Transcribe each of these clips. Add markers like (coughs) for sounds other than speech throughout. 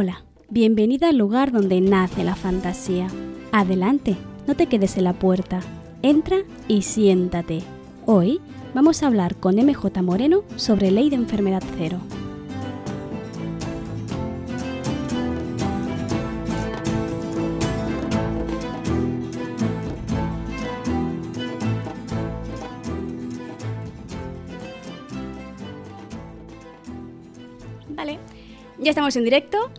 Hola, bienvenida al lugar donde nace la fantasía. Adelante, no te quedes en la puerta. Entra y siéntate. Hoy vamos a hablar con MJ Moreno sobre ley de enfermedad cero. Vale, ya estamos en directo.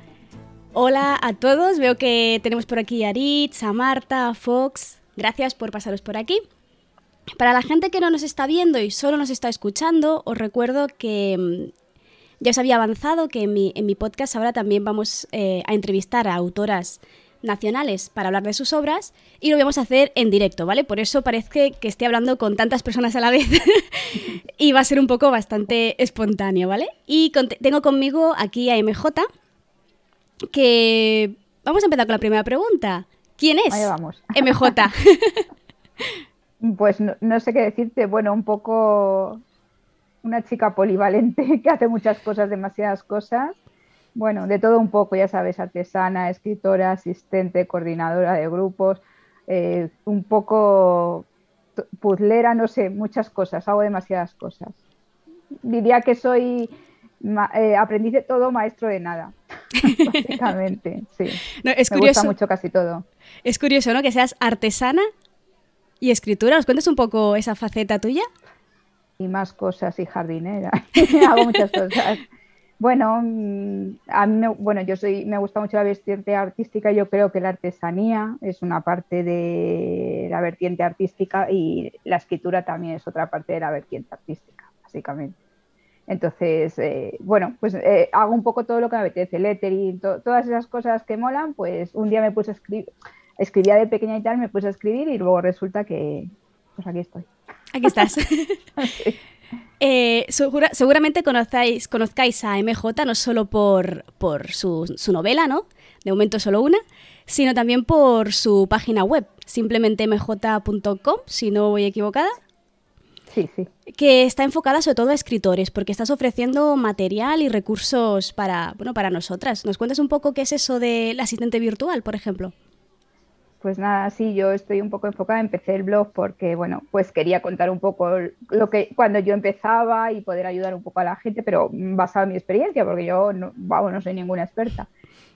Hola a todos, veo que tenemos por aquí a Aritz, a Marta, a Fox. Gracias por pasaros por aquí. Para la gente que no nos está viendo y solo nos está escuchando, os recuerdo que mm, ya os había avanzado que en mi, podcast ahora también vamos eh, a entrevistar a autoras nacionales para hablar de sus obras y lo vamos a hacer en directo, ¿vale? Por eso parece que esté hablando con tantas personas a la vez (laughs) y va a ser un poco bastante espontáneo, ¿vale? Y tengo conmigo aquí a MJ, que vamos a empezar con la primera pregunta. ¿Quién es Allá vamos. MJ? (laughs) Pues no, no sé qué decirte. Bueno, un poco una chica polivalente (laughs) que hace muchas cosas, demasiadas cosas. Bueno, de todo un poco, ya sabes, artesana, escritora, asistente, coordinadora de grupos, eh, un poco puzzlera, no sé, muchas cosas, hago demasiadas cosas. Diría que soy eh, aprendiz de todo, maestro de nada, básicamente, sí. (laughs) No, es Me curioso, gusta mucho casi todo. es curioso, ¿no? Que seas artesana y escritura. ¿Nos cuentas un poco esa faceta tuya? y más cosas y jardinera. (laughs) Hago muchas cosas. Bueno, mm, a mí me, bueno, yo soy, me gusta mucho la vertiente artística. Yo creo que la artesanía es una parte de la vertiente artística y la escritura también es otra parte de la vertiente artística, básicamente. Entonces, eh, bueno, pues eh, hago un poco todo lo que me apetece, lettering, to- todas esas cosas que molan, pues un día me puse a escribir, escribía de pequeña y tal, me puse a escribir y luego resulta que, pues aquí estoy. Aquí estás. (laughs) (laughs) Eh, segura- seguramente conozcáis, conozcáis a MJ no solo por, por su, su novela, ¿no? De momento solo una, sino también por su página web, simplemente mj.com, si no voy equivocada, Sí, sí. que está enfocada sobre todo a escritores, porque estás ofreciendo material y recursos para, bueno, para nosotras. ¿Nos cuentas un poco qué es eso del asistente virtual, por ejemplo? Pues nada, sí, yo estoy un poco enfocada, empecé el blog porque, bueno, pues quería contar un poco lo que cuando yo empezaba y poder ayudar un poco a la gente, pero basado en mi experiencia, porque yo no, vamos, no soy ninguna experta.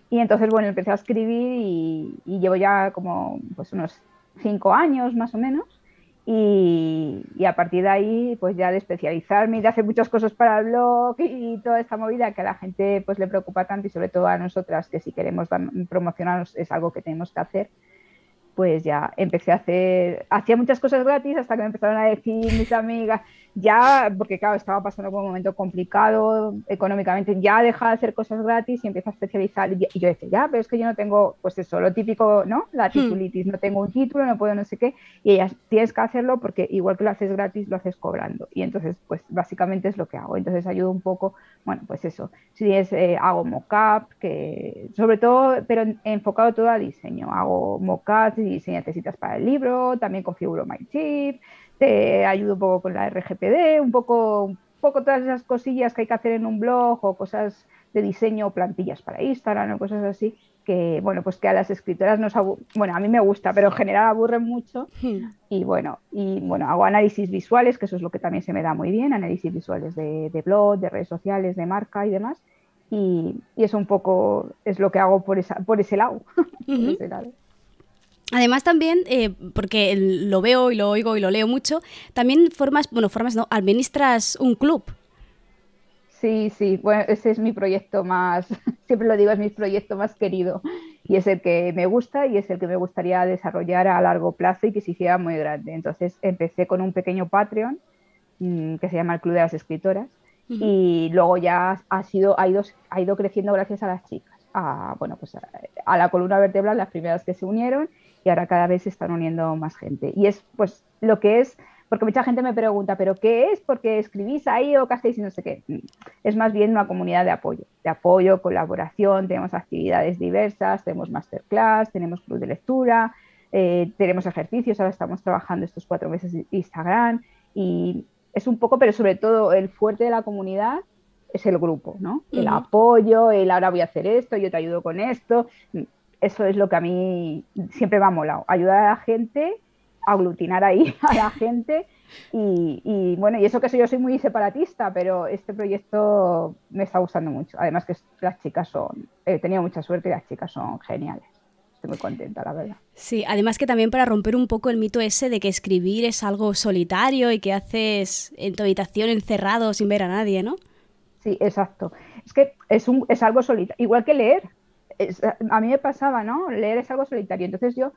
Y entonces, bueno, empecé a escribir y, y llevo ya como pues unos cinco años más o menos. Y, y a partir de ahí, pues ya de especializarme y de hacer muchas cosas para el blog y toda esta movida que a la gente pues le preocupa tanto y sobre todo a nosotras que si queremos promocionarnos es algo que tenemos que hacer pues ya empecé a hacer, hacía muchas cosas gratis hasta que me empezaron a decir mis amigas, ya, porque claro, estaba pasando por un momento complicado económicamente, ya deja de hacer cosas gratis y empieza a especializar. Y yo decía, ya, pero es que yo no tengo, pues eso, lo típico, ¿no? La titulitis, no tengo un título, no puedo no sé qué. Y ellas, tienes que hacerlo porque igual que lo haces gratis, lo haces cobrando. Y entonces, pues básicamente es lo que hago. Entonces ayudo un poco, bueno, pues eso. Si es, eh, hago mockup, que sobre todo, pero enfocado todo a diseño. Hago mockups y si necesitas para el libro, también configuro MyChip, te ayudo un poco con la RGPD, un poco, un poco todas esas cosillas que hay que hacer en un blog o cosas de diseño, plantillas para Instagram o cosas así, que bueno, pues que a las escritoras nos bueno, a mí me gusta, pero en general aburren mucho y bueno, y bueno, hago análisis visuales, que eso es lo que también se me da muy bien, análisis visuales de, de blog, de redes sociales, de marca y demás. Y, y eso un poco es lo que hago por, esa, por ese lado. (laughs) por Ujú. ese lado. Además también, eh, porque lo veo y lo oigo y lo leo mucho, también formas, bueno, formas no, administras un club. Sí, sí, bueno, ese es mi proyecto más, (laughs) siempre lo digo, es mi proyecto más querido y es el que me gusta y es el que me gustaría desarrollar a largo plazo y que se hiciera muy grande. Entonces empecé con un pequeño Patreon mm, que se llama el Club de las Escritoras y luego ya ha sido ha ido ha ido creciendo gracias a las chicas a bueno pues a, a la columna vertebral las primeras que se unieron y ahora cada vez se están uniendo más gente. Y es pues lo que es porque mucha gente me pregunta pero qué es porque escribís ahí o qué hacéis y no sé qué. Es más bien una comunidad de apoyo de apoyo colaboración tenemos actividades diversas tenemos masterclass tenemos club de lectura eh, tenemos ejercicios ahora estamos trabajando estos cuatro meses en Instagram y es un poco, pero sobre todo el fuerte de la comunidad es el grupo, ¿no? El apoyo, el ahora voy a hacer esto, yo te ayudo con esto. Eso es lo que a mí siempre me ha molado, ayudar a la gente, aglutinar ahí (laughs) a la gente y, bueno, y eso que yo soy muy separatista, pero este proyecto me está gustando mucho. Además que las chicas son, he tenido mucha suerte y las chicas son geniales. Estoy muy contenta, la verdad. Sí, además que también para romper un poco el mito ese de que escribir es algo solitario y que haces en tu habitación encerrado sin ver a nadie, ¿no? Sí, exacto. Es que es, un, es algo solitario, igual que leer. A mí me pasaba, ¿no? Leer es algo solitario. Entonces yo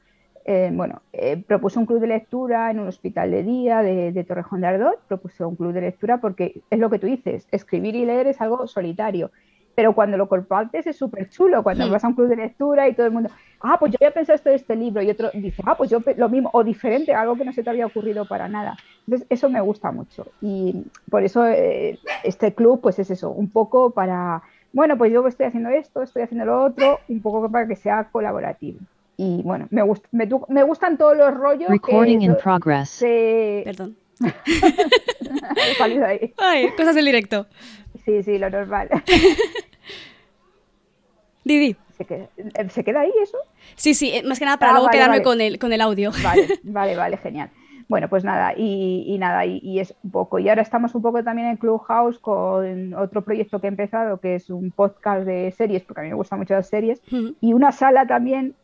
eh, bueno, eh, propuse un club de lectura en un hospital de día de, Torrejón de Ardot, propuse un club de lectura porque es lo que tú dices, escribir y leer es algo solitario, pero cuando lo compartes es súper chulo, cuando vas a un club de lectura y todo el mundo, ah, pues yo había pensado esto de este libro y otro dice, ah, pues yo lo mismo, o diferente, algo que no se te había ocurrido para nada. Entonces, eso me gusta mucho y por eso eh, este club, pues es eso, un poco para, bueno, pues yo estoy haciendo esto, estoy haciendo lo otro, un poco para que sea colaborativo y bueno, me, me, gustan todos los rollos. Recording in progress. Perdón. (laughs) ahí. Ay, cosas del directo. Sí, sí, lo normal. (laughs) Didi. ¿Se queda, ahí eso? Sí, sí, eh, más que nada para ah, luego quedarme Con, el, con el audio. Vale, (laughs) vale, vale, genial. Bueno, pues nada, y, nada, y, es un poco. Y ahora estamos un poco también en Clubhouse con otro proyecto que he empezado, que es un podcast de series, porque a mí me gustan mucho las series, y una sala también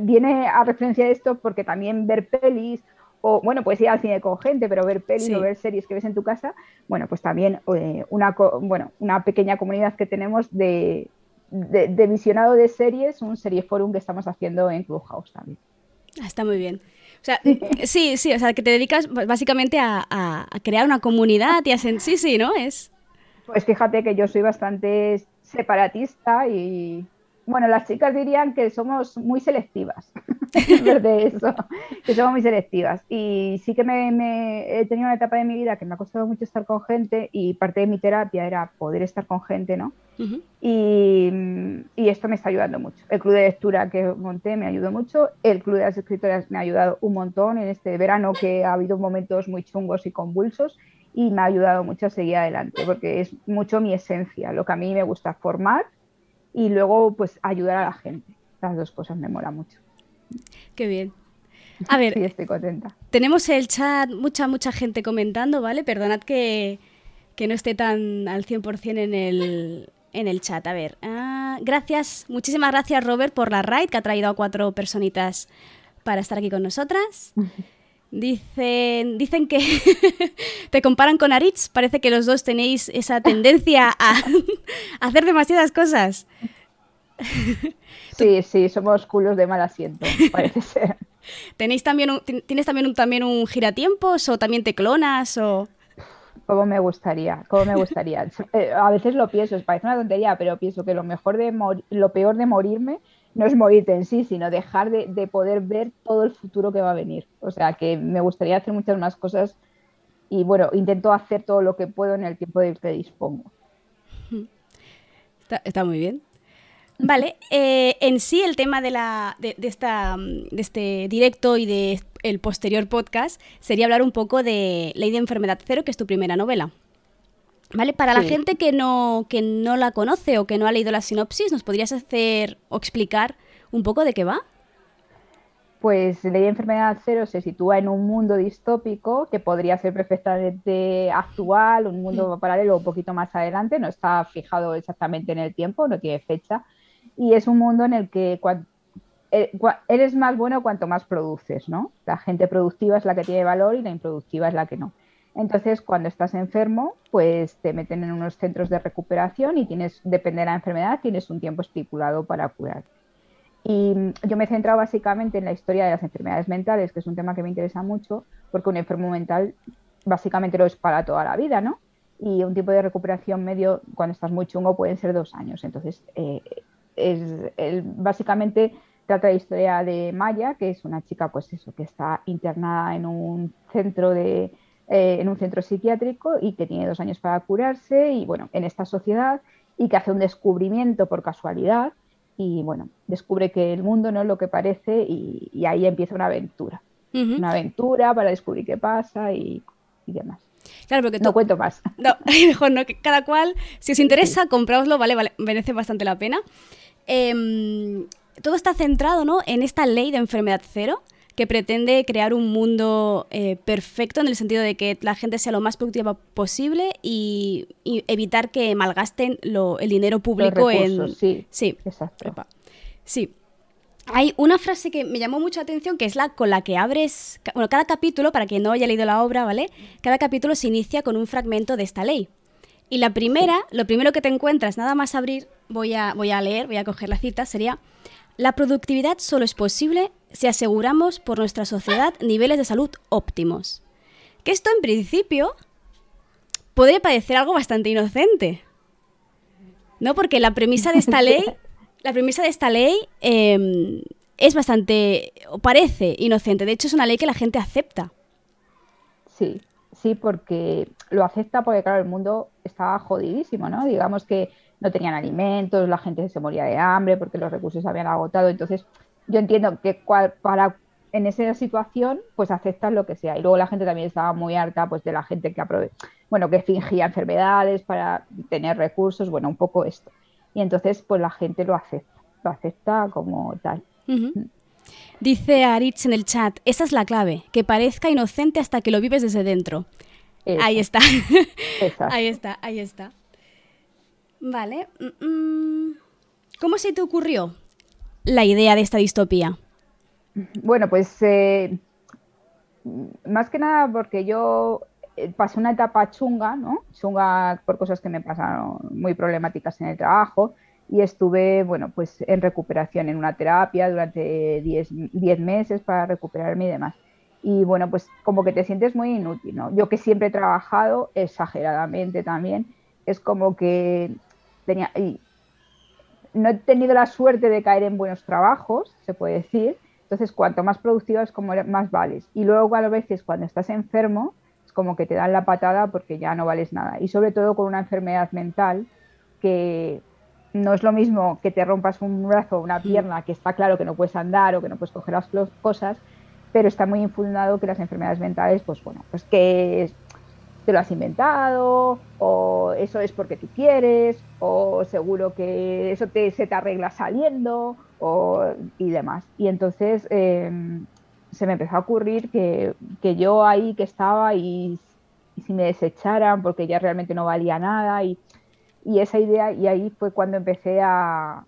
viene a referencia de esto porque también ver pelis o bueno, pues ir al cine con gente, pero ver pelis o ver series que ves en tu casa, bueno, pues también eh, una, bueno, una pequeña comunidad que tenemos de, de, visionado de series, un serie forum que estamos haciendo en Clubhouse también. Ah, está muy bien. O sea, sí, sí, o sea, que te dedicas básicamente a, crear una comunidad y a... Sí, sí, ¿no? Es... Pues fíjate que yo soy bastante separatista y, bueno, las chicas dirían que somos muy selectivas, (laughs) de eso, que somos muy selectivas. Y sí que me, he tenido una etapa de mi vida que me ha costado mucho estar con gente y parte de mi terapia era poder estar con gente, ¿no? y, esto me está ayudando mucho. El club de lectura que monté me ayudó mucho, el club de las escritoras me ha ayudado un montón en este verano que ha habido momentos muy chungos y convulsos y me ha ayudado mucho a seguir adelante porque es mucho mi esencia, lo que a mí me gusta formar y luego pues ayudar a la gente. Las dos cosas me mola mucho. Qué bien. (laughs) A ver, sí, estoy contenta. Tenemos el chat, mucha, mucha gente comentando, ¿vale? Perdonad que, no esté tan al 100% en el, en el chat. A ver, ah, gracias, muchísimas gracias Robert por la raid que ha traído a cuatro personitas para estar aquí con nosotras. (laughs) Dicen, dicen que (laughs) te comparan con Aritz. Parece que los dos tenéis esa tendencia a, hacer demasiadas cosas. Sí, sí, somos culos de mal asiento, (laughs) parece ser. ¿Tenéis también ¿Tienes también un, también un giratiempos o también te clonas o...? Como me gustaría, como me gustaría. (laughs) Eh, a veces lo pienso, parece una tontería, pero pienso que lo mejor de lo peor de morirme no es morirte en sí, sino dejar de, poder ver todo el futuro que va a venir. O sea, que me gustaría hacer muchas más cosas y bueno, intento hacer todo lo que puedo en el tiempo del que dispongo. Está, muy bien. Vale, eh, en sí el tema de, la, de, esta, de este directo y de el posterior podcast sería hablar un poco de Ley de Enfermedad Cero, que es tu primera novela. ¿Vale? Para la gente que no, que no la conoce o que no ha leído la sinopsis, ¿nos podrías hacer o explicar un poco de qué va? Pues Ley de Enfermedad Cero se sitúa en un mundo distópico que podría ser perfectamente actual, un mundo mm. paralelo un poquito más adelante, no está fijado exactamente en el tiempo, no tiene fecha, y es un mundo en el que eh, eres más bueno cuanto más produces, ¿no? La gente productiva es la que tiene valor y la improductiva es la que no. Entonces, cuando estás enfermo, pues te meten en unos centros de recuperación y tienes, depende de la enfermedad, tienes un tiempo estipulado para curar. Y yo me he centrado básicamente en la historia de las enfermedades mentales, que es un tema que me interesa mucho, porque un enfermo mental básicamente lo es para toda la vida, ¿no? Y un tiempo de recuperación medio, cuando estás muy chungo, pueden ser dos años. Entonces, eh, es, básicamente trata la historia de Maya, que es una chica, pues eso, que está internada en un centro de, eh, en un centro psiquiátrico y que tiene dos años para curarse y bueno, en esta sociedad y que hace un descubrimiento por casualidad y bueno, descubre que el mundo no es lo que parece y, ahí empieza una aventura. Una aventura para descubrir qué pasa y, demás. Claro, porque no cuento más. No, (laughs) mejor no, que cada cual, si os interesa, compráoslo, vale, vale, merece bastante la pena. Em, todo está centrado ¿no? en esta ley de enfermedad cero que pretende crear un mundo eh, perfecto en el sentido de que la gente sea lo más productiva posible y, evitar que malgasten el dinero público en... Sí, sí, exacto. Sí. Hay una frase que me llamó mucha atención, que es la con la que abres... Bueno, cada capítulo, para quien no haya leído la obra, ¿vale? Cada capítulo se inicia con un fragmento de esta ley. Y la primera, lo primero que te encuentras, nada más abrir, voy a, voy a leer, voy a coger la cita, sería, la productividad solo es posible si aseguramos por nuestra sociedad niveles de salud óptimos. Que esto en principio podría parecer algo bastante inocente. ¿No? Porque la premisa de esta ley, (laughs) la premisa de esta ley em, es bastante, o parece inocente. De hecho, es una ley que la gente acepta. Sí, sí, porque lo acepta porque, claro, el mundo estaba jodidísimo, ¿no? Digamos que no tenían alimentos, la gente se moría de hambre porque los recursos se habían agotado. Entonces, yo entiendo que para en esa situación, pues aceptas lo que sea. Y luego la gente también estaba muy harta pues de la gente que bueno, que fingía enfermedades para tener recursos, bueno, un poco esto. Y entonces, pues la gente lo acepta, lo acepta como tal. Dice Aritz en el chat, esa es la clave, que parezca inocente hasta que lo vives desde dentro. Ahí está. (laughs) ahí está, ahí está. Vale. Mm, mm. ¿Cómo se te ocurrió la idea de esta distopía? Bueno, pues eh, más que nada porque yo eh, pasé una etapa chunga, ¿no? Chunga por cosas que me pasaron muy problemáticas en el trabajo y estuve, bueno, pues en recuperación, en una terapia durante 10 meses para recuperarme y demás. Y bueno, pues como que te sientes muy inútil, ¿no? Yo que siempre he trabajado exageradamente también, es como que tenía, y no he tenido la suerte de caer en buenos trabajos, se puede decir, entonces cuanto más productiva es como más vales. Y luego a veces cuando estás enfermo es como que te dan la patada porque ya no vales nada. Y sobre todo con una enfermedad mental que no es lo mismo que te rompas un brazo o una pierna, que está claro que no puedes andar o que no puedes coger las cosas, pero está muy infundado que las enfermedades mentales, pues bueno, pues que te lo has inventado, o eso es porque tú quieres, o seguro que eso te, se te arregla saliendo, o, y demás. Y entonces em, se me empezó a ocurrir que, yo ahí que estaba y, si me desecharan porque ya realmente no valía nada, y, esa idea, y ahí fue cuando empecé a,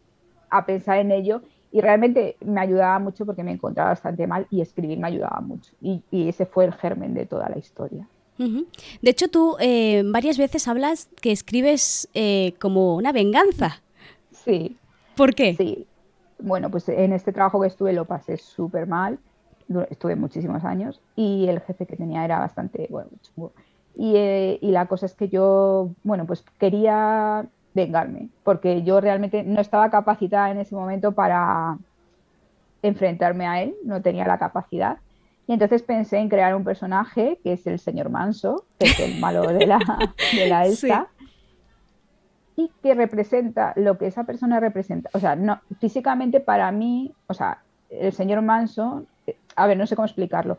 pensar en ello. Y realmente me ayudaba mucho porque me encontraba bastante mal y escribir me ayudaba mucho. y ese fue el germen de toda la historia. De hecho, tú eh, varias veces hablas que escribes eh, como una venganza. Sí. ¿Por qué? Sí. Bueno, pues en este trabajo que estuve lo pasé súper mal. Estuve muchísimos años y el jefe que tenía era bastante bueno. Y, eh, y la cosa es que yo, bueno, pues quería vengarme porque yo realmente no estaba capacitada en ese momento para enfrentarme a él, no tenía la capacidad y entonces pensé en crear un personaje que es el señor Manso, que es el malo de la, (laughs) de la esta, y que representa lo que esa persona representa. O sea, no, físicamente para mí, o sea, el señor Manso, a ver, no sé cómo explicarlo.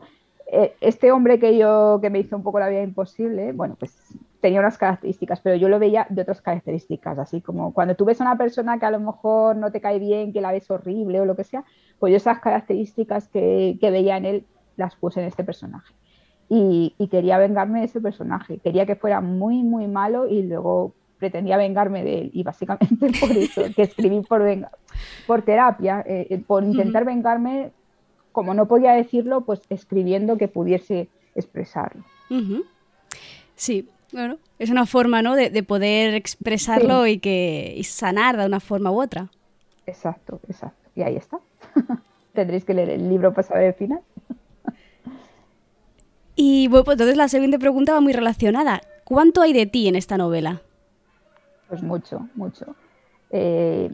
Eh, este hombre que yo, que me hizo un poco la vida imposible, bueno, pues tenía unas características, pero yo lo veía de otras características, así como cuando tú ves a una persona que a lo mejor no te cae bien, que la ves horrible o lo que sea, pues yo esas características que, que veía en él las puse en este personaje. Y, quería vengarme de ese personaje. Quería que fuera muy, muy malo y luego pretendía vengarme de él. Y básicamente (laughs) por eso, que escribí por, venga, por terapia, eh, eh, por intentar vengarme, como no podía decirlo, pues escribiendo que pudiese expresarlo. Sí, bueno, es una forma ¿no? de, poder expresarlo y, que, y sanar de una forma u otra. Exacto, exacto. Y ahí está. (laughs) Tendréis que leer el libro para saber el final. Y bueno, pues entonces la siguiente pregunta va muy relacionada. ¿Cuánto hay de ti en esta novela? Pues mucho, mucho. Eh,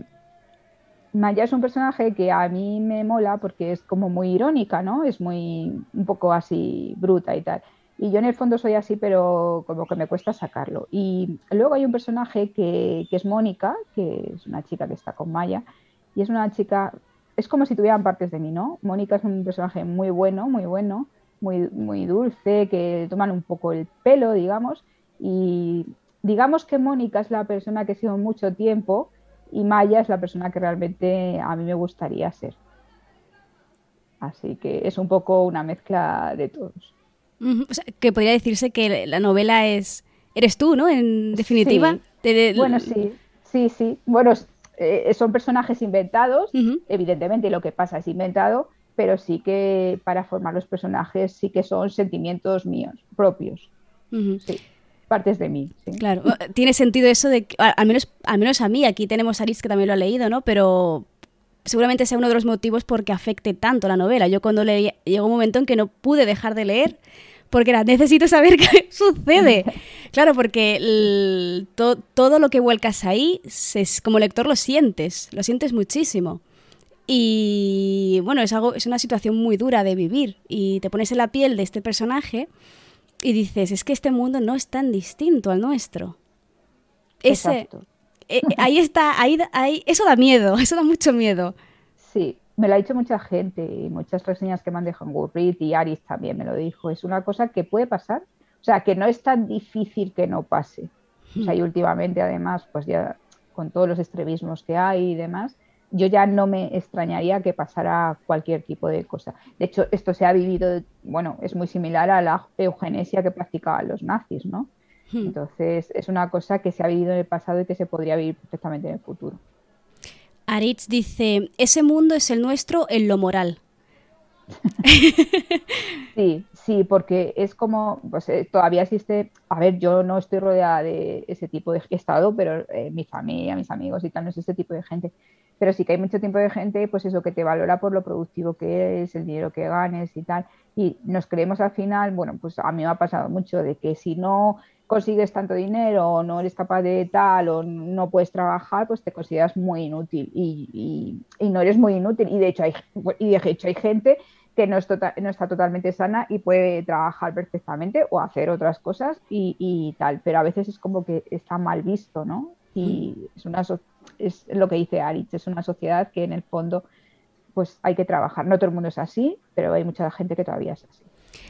Maya es un personaje que a mí me mola porque es como muy irónica, ¿no? Es muy un poco así bruta y tal. Y yo en el fondo soy así, pero como que me cuesta sacarlo. Y luego hay un personaje que, es Mónica, que es una chica que está con Maya, y es una chica, es como si tuvieran partes de mí, ¿no? Mónica es un personaje muy bueno, muy bueno, muy, muy dulce, que toman un poco el pelo, digamos, y digamos que Mónica es la persona que he sido mucho tiempo y Maya es la persona que realmente a mí me gustaría ser. Así que es un poco una mezcla de todos. que podría decirse que la novela es eres tú, ¿no? En definitiva. Bueno, sí, sí, sí. Bueno, eh, son personajes inventados, evidentemente lo que pasa es inventado, pero sí que para formar los personajes sí que son sentimientos míos, propios. Sí, partes de mí. Claro, tiene sentido eso de, al menos, al menos a mí, aquí tenemos a Aris que también lo ha leído, ¿no? Pero seguramente sea uno de los motivos por que afecte tanto la novela. Yo cuando leí, llegó un momento en que no pude dejar de leer porque era, necesito saber (laughs) qué sucede. (laughs) Claro, porque todo lo que vuelcas ahí, como lector lo sientes, lo sientes muchísimo. Y bueno, es, algo, es una situación muy dura de vivir y te pones en la piel de este personaje y dices, es que este mundo no es tan distinto al nuestro. Ese, eh, ahí está, ahí, ahí, eso da miedo, (laughs) eso da mucho miedo. Sí, me lo ha dicho mucha gente y muchas reseñas que me han dejado en Goodreads y Aris también me lo dijo. Es una cosa que puede pasar, o sea, que no es tan difícil que no pase. O sea, y últimamente además, pues ya con todos los extremismos que hay y demás, yo ya no me extrañaría que pasara cualquier tipo de cosa. De hecho, esto se ha vivido, bueno, es muy similar a la eugenesia que practicaban los nazis, ¿no? Hmm. Entonces, es una cosa que se ha vivido en el pasado y que se podría vivir perfectamente en el futuro. Aritz dice, ese mundo es el nuestro en lo moral. (laughs) sí, sí, porque es como, pues eh, todavía existe, a ver, yo no estoy rodeada de ese tipo de estado, pero eh, mi familia, mis amigos y tal, no es ese tipo de gente. Pero sí que hay mucho tiempo de gente, pues eso, que te valora por lo productivo que eres, el dinero que ganes y tal. Y nos creemos al final, bueno, pues a mí me ha pasado mucho de que si no consigues tanto dinero o no eres capaz de tal o no puedes trabajar, pues te consideras muy inútil y, no eres muy inútil. Y de hecho hay, y de hecho hay gente que no, tota-, no está totalmente sana y puede trabajar perfectamente o hacer otras cosas y, tal, pero a veces es como que está mal visto, ¿no? Y es, una es lo que dice Aritz, es una sociedad que en el fondo pues hay que trabajar. No todo el mundo es así, pero hay mucha gente que todavía es así.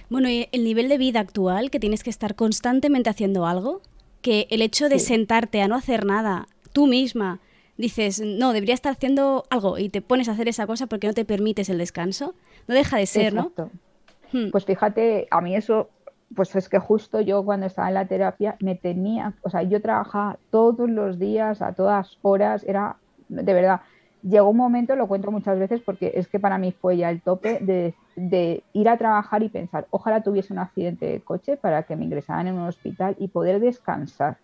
Bueno, y el nivel de vida actual, que tienes que estar constantemente haciendo algo, que el hecho de sentarte a no hacer nada tú misma, dices, no, debería estar haciendo algo y te pones a hacer esa cosa porque no te permites el descanso, no deja de ser, ¿no? Hmm. Pues fíjate, a mí eso, pues es que justo yo cuando estaba en la terapia me tenía, o sea, yo trabajaba todos los días, a todas horas, era de verdad, llegó un momento, lo cuento muchas veces porque es que para mí fue ya el tope de, ir a trabajar y pensar, ojalá tuviese un accidente de coche para que me ingresaran en un hospital y poder descansar,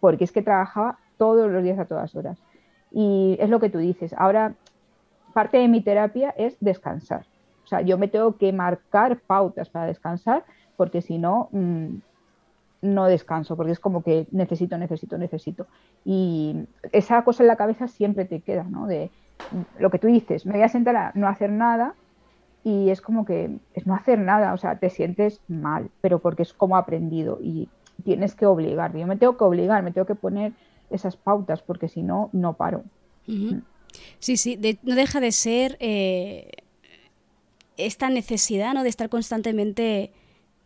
porque es que trabajaba todos los días a todas horas. Y es lo que tú dices, ahora parte de mi terapia es descansar. O sea, yo me tengo que marcar pautas para descansar porque si no, mm, no descanso, porque es como que necesito, necesito, necesito. Y esa cosa en la cabeza siempre te queda, ¿no? De lo que tú dices, me voy a sentar a no hacer nada y es como que es no hacer nada, o sea, te sientes mal, pero porque es como aprendido y tienes que obligar. Yo me tengo que obligar, me tengo que poner esas pautas porque si no, no paro. Mm. Sí, sí, no deja de ser eh, esta necesidad, ¿no? De estar constantemente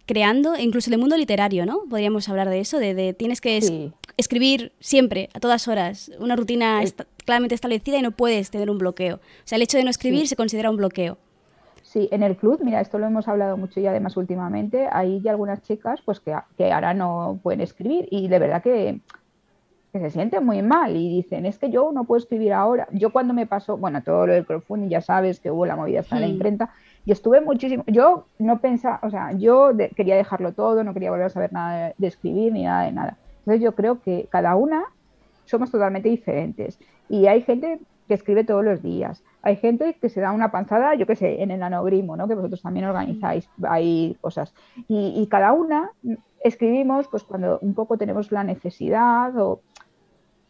creando, incluso en el mundo literario, ¿no? Podríamos hablar de eso, de, tienes que escribir siempre, a todas horas, una rutina claramente establecida y no puedes tener un bloqueo. O sea, el hecho de no escribir se considera un bloqueo. Sí, en el club, mira, esto lo hemos hablado mucho y además últimamente, hay ya algunas chicas pues que, que ahora no pueden escribir y de verdad que, que, se sienten muy mal y dicen, es que yo no puedo escribir ahora. Yo cuando me pasó, bueno, todo lo del crowdfunding, ya sabes que hubo la movida hasta la hmm. imprenta, y estuve muchísimo, yo no pensaba, o sea, yo quería dejarlo todo, no quería volver a saber nada de, escribir ni nada de nada. Entonces yo creo que cada una somos totalmente diferentes y hay gente que escribe todos los días, hay gente que se da una panzada, yo qué sé, en el anogrimo, ¿no? que vosotros también organizáis, hay cosas. Y, cada una escribimos pues cuando un poco tenemos la necesidad o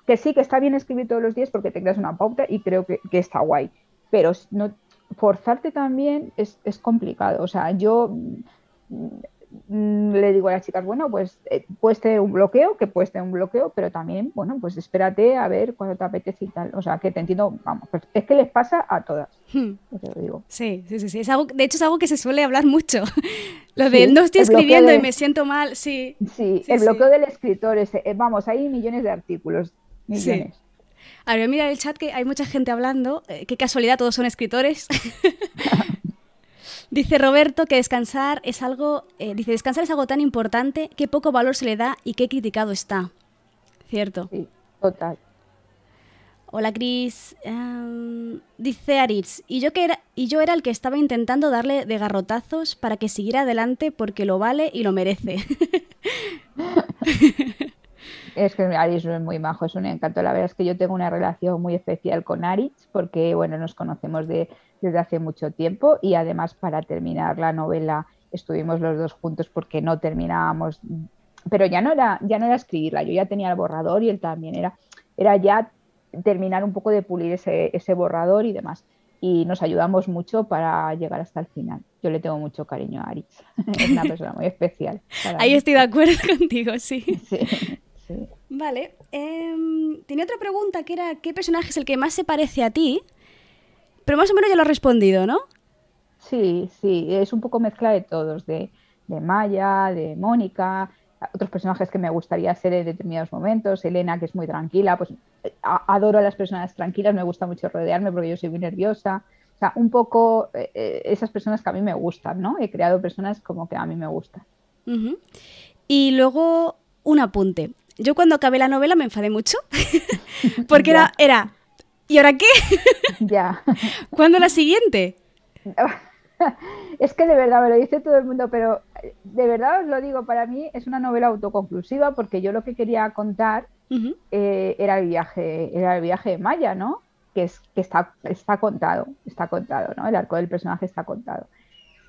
que sí, que está bien escribir todos los días porque te creas una pauta y creo que, que está guay, pero no, forzarte también es, complicado. O sea, yo mm, le digo a las chicas, bueno, pues eh, puedes tener un bloqueo, que puedes tener un bloqueo, pero también, bueno, pues espérate a ver cuando te apetece y tal. O sea, que te entiendo, vamos, pues es que les pasa a todas. Hmm. Te digo. Sí, sí, sí. Es algo, de hecho, es algo que se suele hablar mucho. (laughs) lo de no estoy escribiendo y me siento mal, sí. Sí, el bloqueo del escritor, es, eh, vamos, hay millones de artículos, millones. A ver, mira el chat que hay mucha gente hablando. Eh, qué casualidad, todos son escritores. (laughs) dice Roberto que descansar es algo. Eh, dice, descansar es algo tan importante que poco valor se le da y qué criticado está. ¿Cierto? Sí, total. Hola Cris. Em, dice Aritz, y yo, que era, y yo era el que estaba intentando darle de garrotazos para que siguiera adelante porque lo vale y lo merece. (laughs) (laughs) Es que Aritz es muy majo, es un encanto. La verdad es que yo tengo una relación muy especial con Aritz porque, bueno, nos conocemos de, desde hace mucho tiempo y además para terminar la novela estuvimos los dos juntos porque no terminábamos, pero ya no era, ya no era escribirla, yo ya tenía el borrador y él también, era, era ya terminar un poco de pulir ese, ese borrador y demás. Y nos ayudamos mucho para llegar hasta el final. Yo le tengo mucho cariño a Aritz. (laughs) es una persona muy especial. Ahí estoy de acuerdo (laughs) contigo, sí. sí. Vale. Em, tenía otra pregunta que era, ¿qué personaje es el que más se parece a ti? Pero más o menos ya lo has respondido, ¿no? Sí, sí, es un poco mezcla de todos, de, de Maya, de Mónica, otros personajes que me gustaría ser en determinados momentos, Elena, que es muy tranquila, pues adoro a las personas tranquilas, me gusta mucho rodearme porque yo soy muy nerviosa. O sea, un poco eh, eh, esas personas que a mí me gustan, ¿no? He creado personas como que a mí me gustan. Y luego un apunte yo cuando acabé la novela me enfadé mucho, (laughs) porque era, era, ¿y ahora qué? (laughs) ya. ¿Cuándo la siguiente? (laughs) es que de verdad me lo dice todo el mundo, pero de verdad os lo digo, para mí es una novela autoconclusiva porque yo lo que quería contar eh, era el viaje, era el viaje de Maya, ¿no? Que es que está, está contado, está contado, ¿no? El arco del personaje está contado.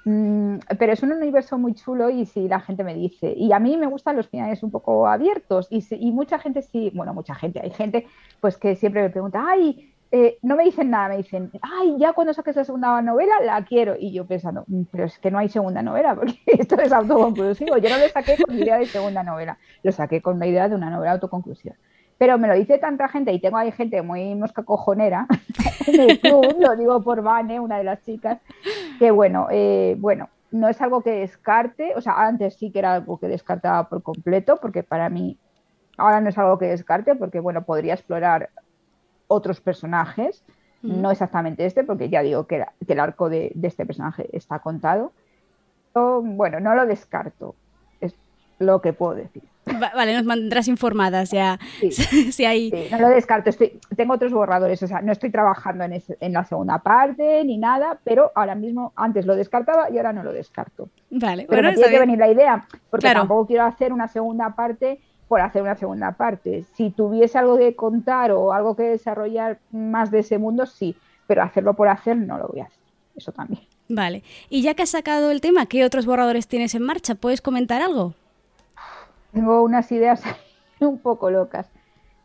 Mm, pero es un universo muy chulo y si la gente me dice, y a mí me gustan los finales un poco abiertos y, y mucha gente sí, bueno, mucha gente, hay gente pues que siempre me pregunta, ay, eh, no me dicen nada, me dicen, ay, ya cuando saques la segunda novela la quiero. Y yo pensando, mm, pero es que no hay segunda novela, (laughs) porque esto es autoconclusivo. Yo no lo saqué con idea de segunda novela, lo saqué con la idea de una novela autoconclusiva. Pero me lo dice tanta gente y tengo ahí gente muy mosca cojonera (laughs) en el club, lo digo por Vane, una de las chicas, que bueno, eh, bueno, no es algo que descarte, o sea, antes sí que era algo que descartaba por completo, porque para mí ahora no es algo que descarte, porque bueno, podría explorar otros personajes, no exactamente este, porque ya digo que, el arco de, de, este personaje está contado. Pero, bueno, no lo descarto, es lo que puedo decir vale, nos mantendrás informadas ya. si hay... (laughs) no lo descarto. Estoy, tengo otros borradores, o sea, no estoy trabajando en, en, la segunda parte ni nada, pero ahora mismo, antes lo descartaba y ahora no lo descarto. Vale, pero bueno, tiene que venir la idea, porque tampoco quiero hacer una segunda parte por hacer una segunda parte. Si tuviese algo que contar o algo que desarrollar más de ese mundo, sí, pero hacerlo por hacer no lo voy a hacer. Eso también. Vale. Y ya que has sacado el tema, ¿qué otros borradores tienes en marcha? ¿Puedes comentar algo? Tengo unas ideas (laughs) un poco locas.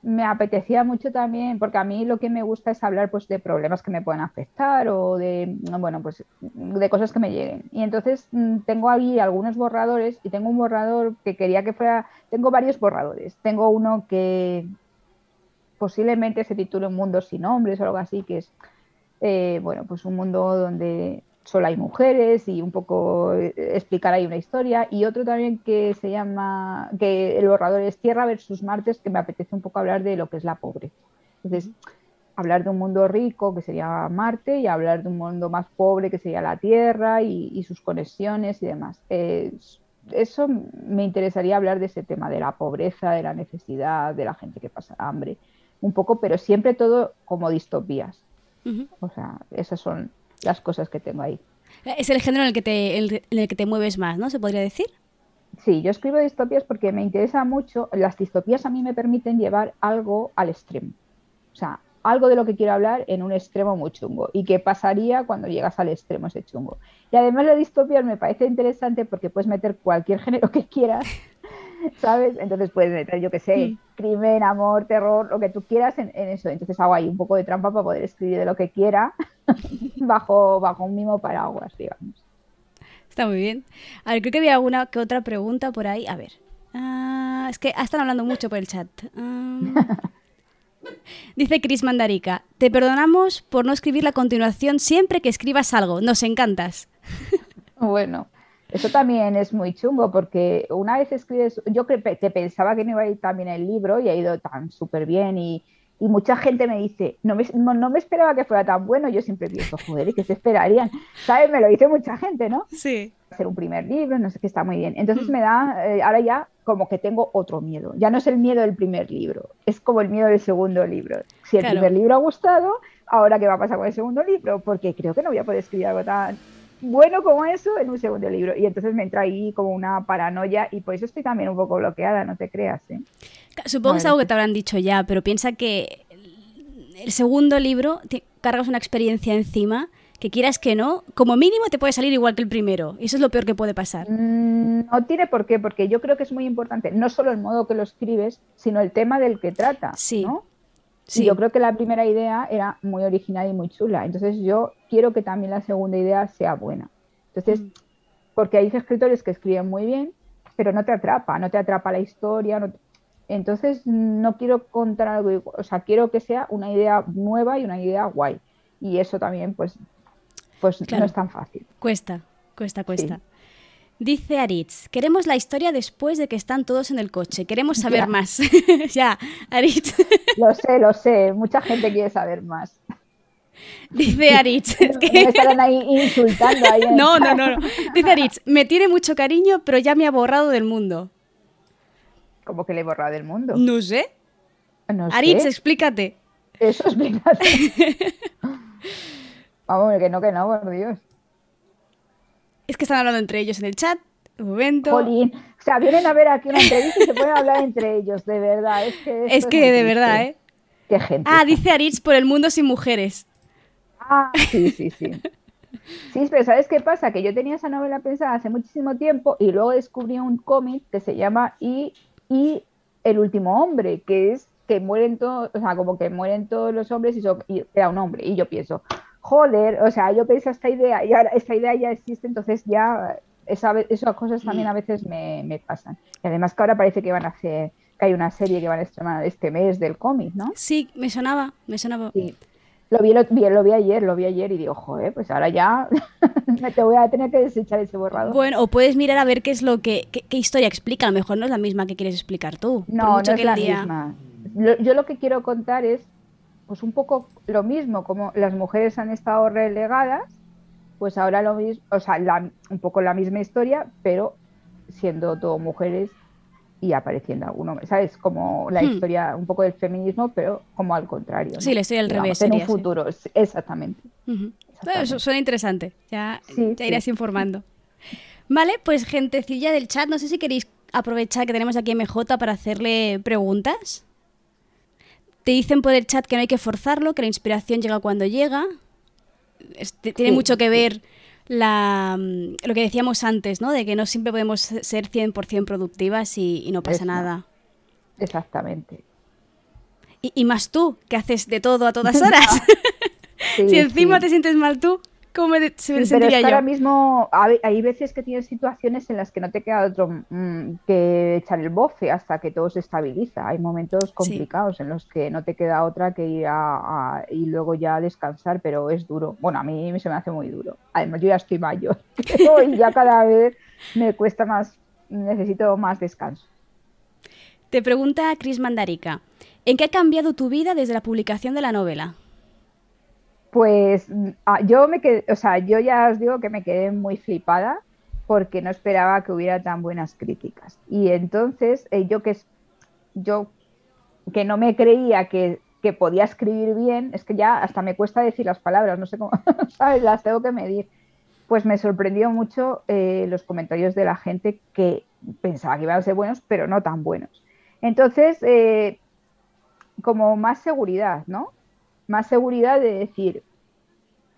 Me apetecía mucho también, porque a mí lo que me gusta es hablar pues, de problemas que me pueden afectar o de, bueno, pues, de cosas que me lleguen. Y entonces mm, tengo ahí algunos borradores y tengo un borrador que quería que fuera, tengo varios borradores. Tengo uno que posiblemente se titule Un mundo sin hombres o algo así, que es, eh, bueno, pues un mundo donde solo hay mujeres y un poco eh, explicar ahí una historia. Y otro también que se llama, que el borrador es Tierra versus Martes, que me apetece un poco hablar de lo que es la pobreza. Entonces, hablar de un mundo rico, que sería Marte, y hablar de un mundo más pobre, que sería la Tierra, y, sus conexiones y demás. eso me interesaría hablar de ese tema, de la pobreza, de la necesidad, de la gente que pasa hambre, un poco, pero siempre todo como distopías. O sea, esas son las cosas que tengo ahí. Es el género en el que te, en el que te mueves más, ¿no? ¿Se podría decir? Sí, yo escribo distopías porque me interesa mucho. Las distopías a mí me permiten llevar algo al extremo. O sea, algo de lo que quiero hablar en un extremo muy chungo. ¿Y qué pasaría cuando llegas al extremo ese chungo? Y además la distopía me parece interesante porque puedes meter cualquier (laughs) género que quieras ¿sabes? Entonces puedes meter, yo qué sé, crimen, amor, terror, lo que tú quieras en, eso. Entonces hago ahí un poco de trampa para poder escribir de lo que quiera (laughs) bajo, bajo un mismo paraguas, digamos. Está muy bien. A ver, creo que había alguna que otra pregunta por ahí. A ver. Ah, es que están hablando mucho por el chat. Ah. (laughs) dice Chris Mandarica, te perdonamos por no escribir la continuación siempre que escribas algo. Nos encantas. bueno, eso también es muy chungo porque una vez escribes, yo que, que pensaba que no iba a ir tan bien el libro y ha ido tan súper bien y, y mucha gente me dice, no me, no, me, esperaba que fuera tan bueno, yo siempre pienso, joder, ¿y qué se esperarían? ¿Sabes? Me lo dice mucha gente, ¿no? Sí. Hacer un primer libro, no sé qué, está muy bien. Entonces mm. me da, eh, ahora ya como que tengo otro miedo. Ya no es el miedo del primer libro, es como el miedo del segundo libro. Si el primer libro ha gustado, ahora qué va a pasar con el segundo libro, porque creo que no voy a poder escribir algo tan bueno como eso en un segundo libro. Y entonces me entra ahí como una paranoia y por eso estoy también un poco bloqueada, no te creas. ¿eh? Supongo que es algo que te habrán dicho ya, pero piensa que el segundo libro te cargas una experiencia encima que quieras que no, como mínimo te puede salir igual que el primero. Y eso es lo peor que puede pasar. Mm, no tiene por qué, porque yo creo que es muy importante, no solo el modo que lo escribes, sino el tema del que trata. Sí. Sí. yo creo que la primera idea era muy original y muy chula. Entonces yo quiero que también la segunda idea sea buena. Entonces, mm. porque hay escritores que escriben muy bien, pero no te atrapa, no te atrapa la historia, no entonces, no quiero contar algo igual, o sea, quiero que sea una idea nueva y una idea guay. Y eso también, pues, pues no es tan fácil. Cuesta, cuesta, cuesta. Dice Aritz, queremos la historia después de que están todos en el coche, queremos saber más. (laughs) ya, Aritz. lo sé, lo sé, mucha gente quiere saber más. Dice Aritz. (laughs) Me estarán ahí insultando. Ahí (laughs) no, no, no, no. Dice Aritz, me tiene mucho cariño, pero ya me ha borrado del mundo. ¿Cómo que le he borrado del mundo? No sé. No Aritz, explícate. Eso, explícate. Vamos, que no, que no, por Dios. Es que están hablando entre ellos en el chat. Un momento. Jolín. O sea, vienen a ver aquí una entrevista y se pueden hablar entre ellos, de verdad. Es que, es que de verdad, ¿eh? Qué gente. Ah, dice Aritz por el mundo sin mujeres. Ah, sí, (laughs) sí, sí. Sí, pero ¿sabes qué pasa? Que yo tenía esa novela pensada hace muchísimo tiempo y luego descubrí un cómic que se llama Y y el último hombre, que es que mueren todos, o sea, como que mueren todos los hombres y, son, era un hombre. Y yo pienso, joder, o sea, yo pienso esta idea y ahora esta idea ya existe, entonces ya esas cosas también a veces me, pasan. Y además que ahora parece que van a hacer, que hay una serie que van a estrenar este mes del cómic, ¿no? Sí, me sonaba, me sonaba. Sí. Lo vi, lo, vi, ayer, lo vi ayer y digo, joder, pues ahora ya (laughs) me te voy a tener que desechar ese borrador. Bueno, o puedes mirar a ver qué es lo que, qué, historia explica. A lo mejor no es la misma que quieres explicar tú. No, no es la misma. yo lo que quiero contar es, pues un poco lo mismo, como las mujeres han estado relegadas, pues ahora lo mismo, o sea, un poco la misma historia, pero siendo todo mujeres y apareciendo algún hombre, ¿sabes? Como la hmm. historia un poco del feminismo, pero como al contrario. Sí, la historia al revés. En un futuro, exactamente. Eso suena interesante, ya, ya irás informando. Vale, pues gentecilla del chat, no sé si queréis aprovechar que tenemos aquí MJ para hacerle preguntas. Te dicen por el chat que no hay que forzarlo, que la inspiración llega cuando llega. tiene mucho que ver la, mm, lo que decíamos antes, ¿no? De que no siempre podemos ser 100% productivas y, no pasa nada. Exactamente. Y, más tú, que haces de todo a todas (laughs) horas. (laughs) si encima te sientes mal tú, ¿Cómo me se me pero es ahora mismo hay, veces que tienes situaciones en las que no te queda otro mm, que echar el bofe hasta que todo se estabiliza. Hay momentos complicados en los que no te queda otra que ir a, y luego ya descansar, pero es duro. Bueno, a mí se me hace muy duro. Además, yo ya estoy mayor (laughs) y ya cada vez me cuesta más, necesito más descanso. Te pregunta Cris Mandarica, ¿en qué ha cambiado tu vida desde la publicación de la novela? Pues ah, yo me quedé, o sea, yo ya os digo que me quedé muy flipada porque no esperaba que hubiera tan buenas críticas. Y entonces eh, yo que yo que no me creía que, podía escribir bien, es que ya hasta me cuesta decir las palabras, no sé cómo. (laughs) Las tengo que medir. Pues me sorprendió mucho eh, los comentarios de la gente que pensaba que iban a ser buenos, pero no tan buenos. Entonces, eh, como más seguridad, ¿no? Más seguridad de decir,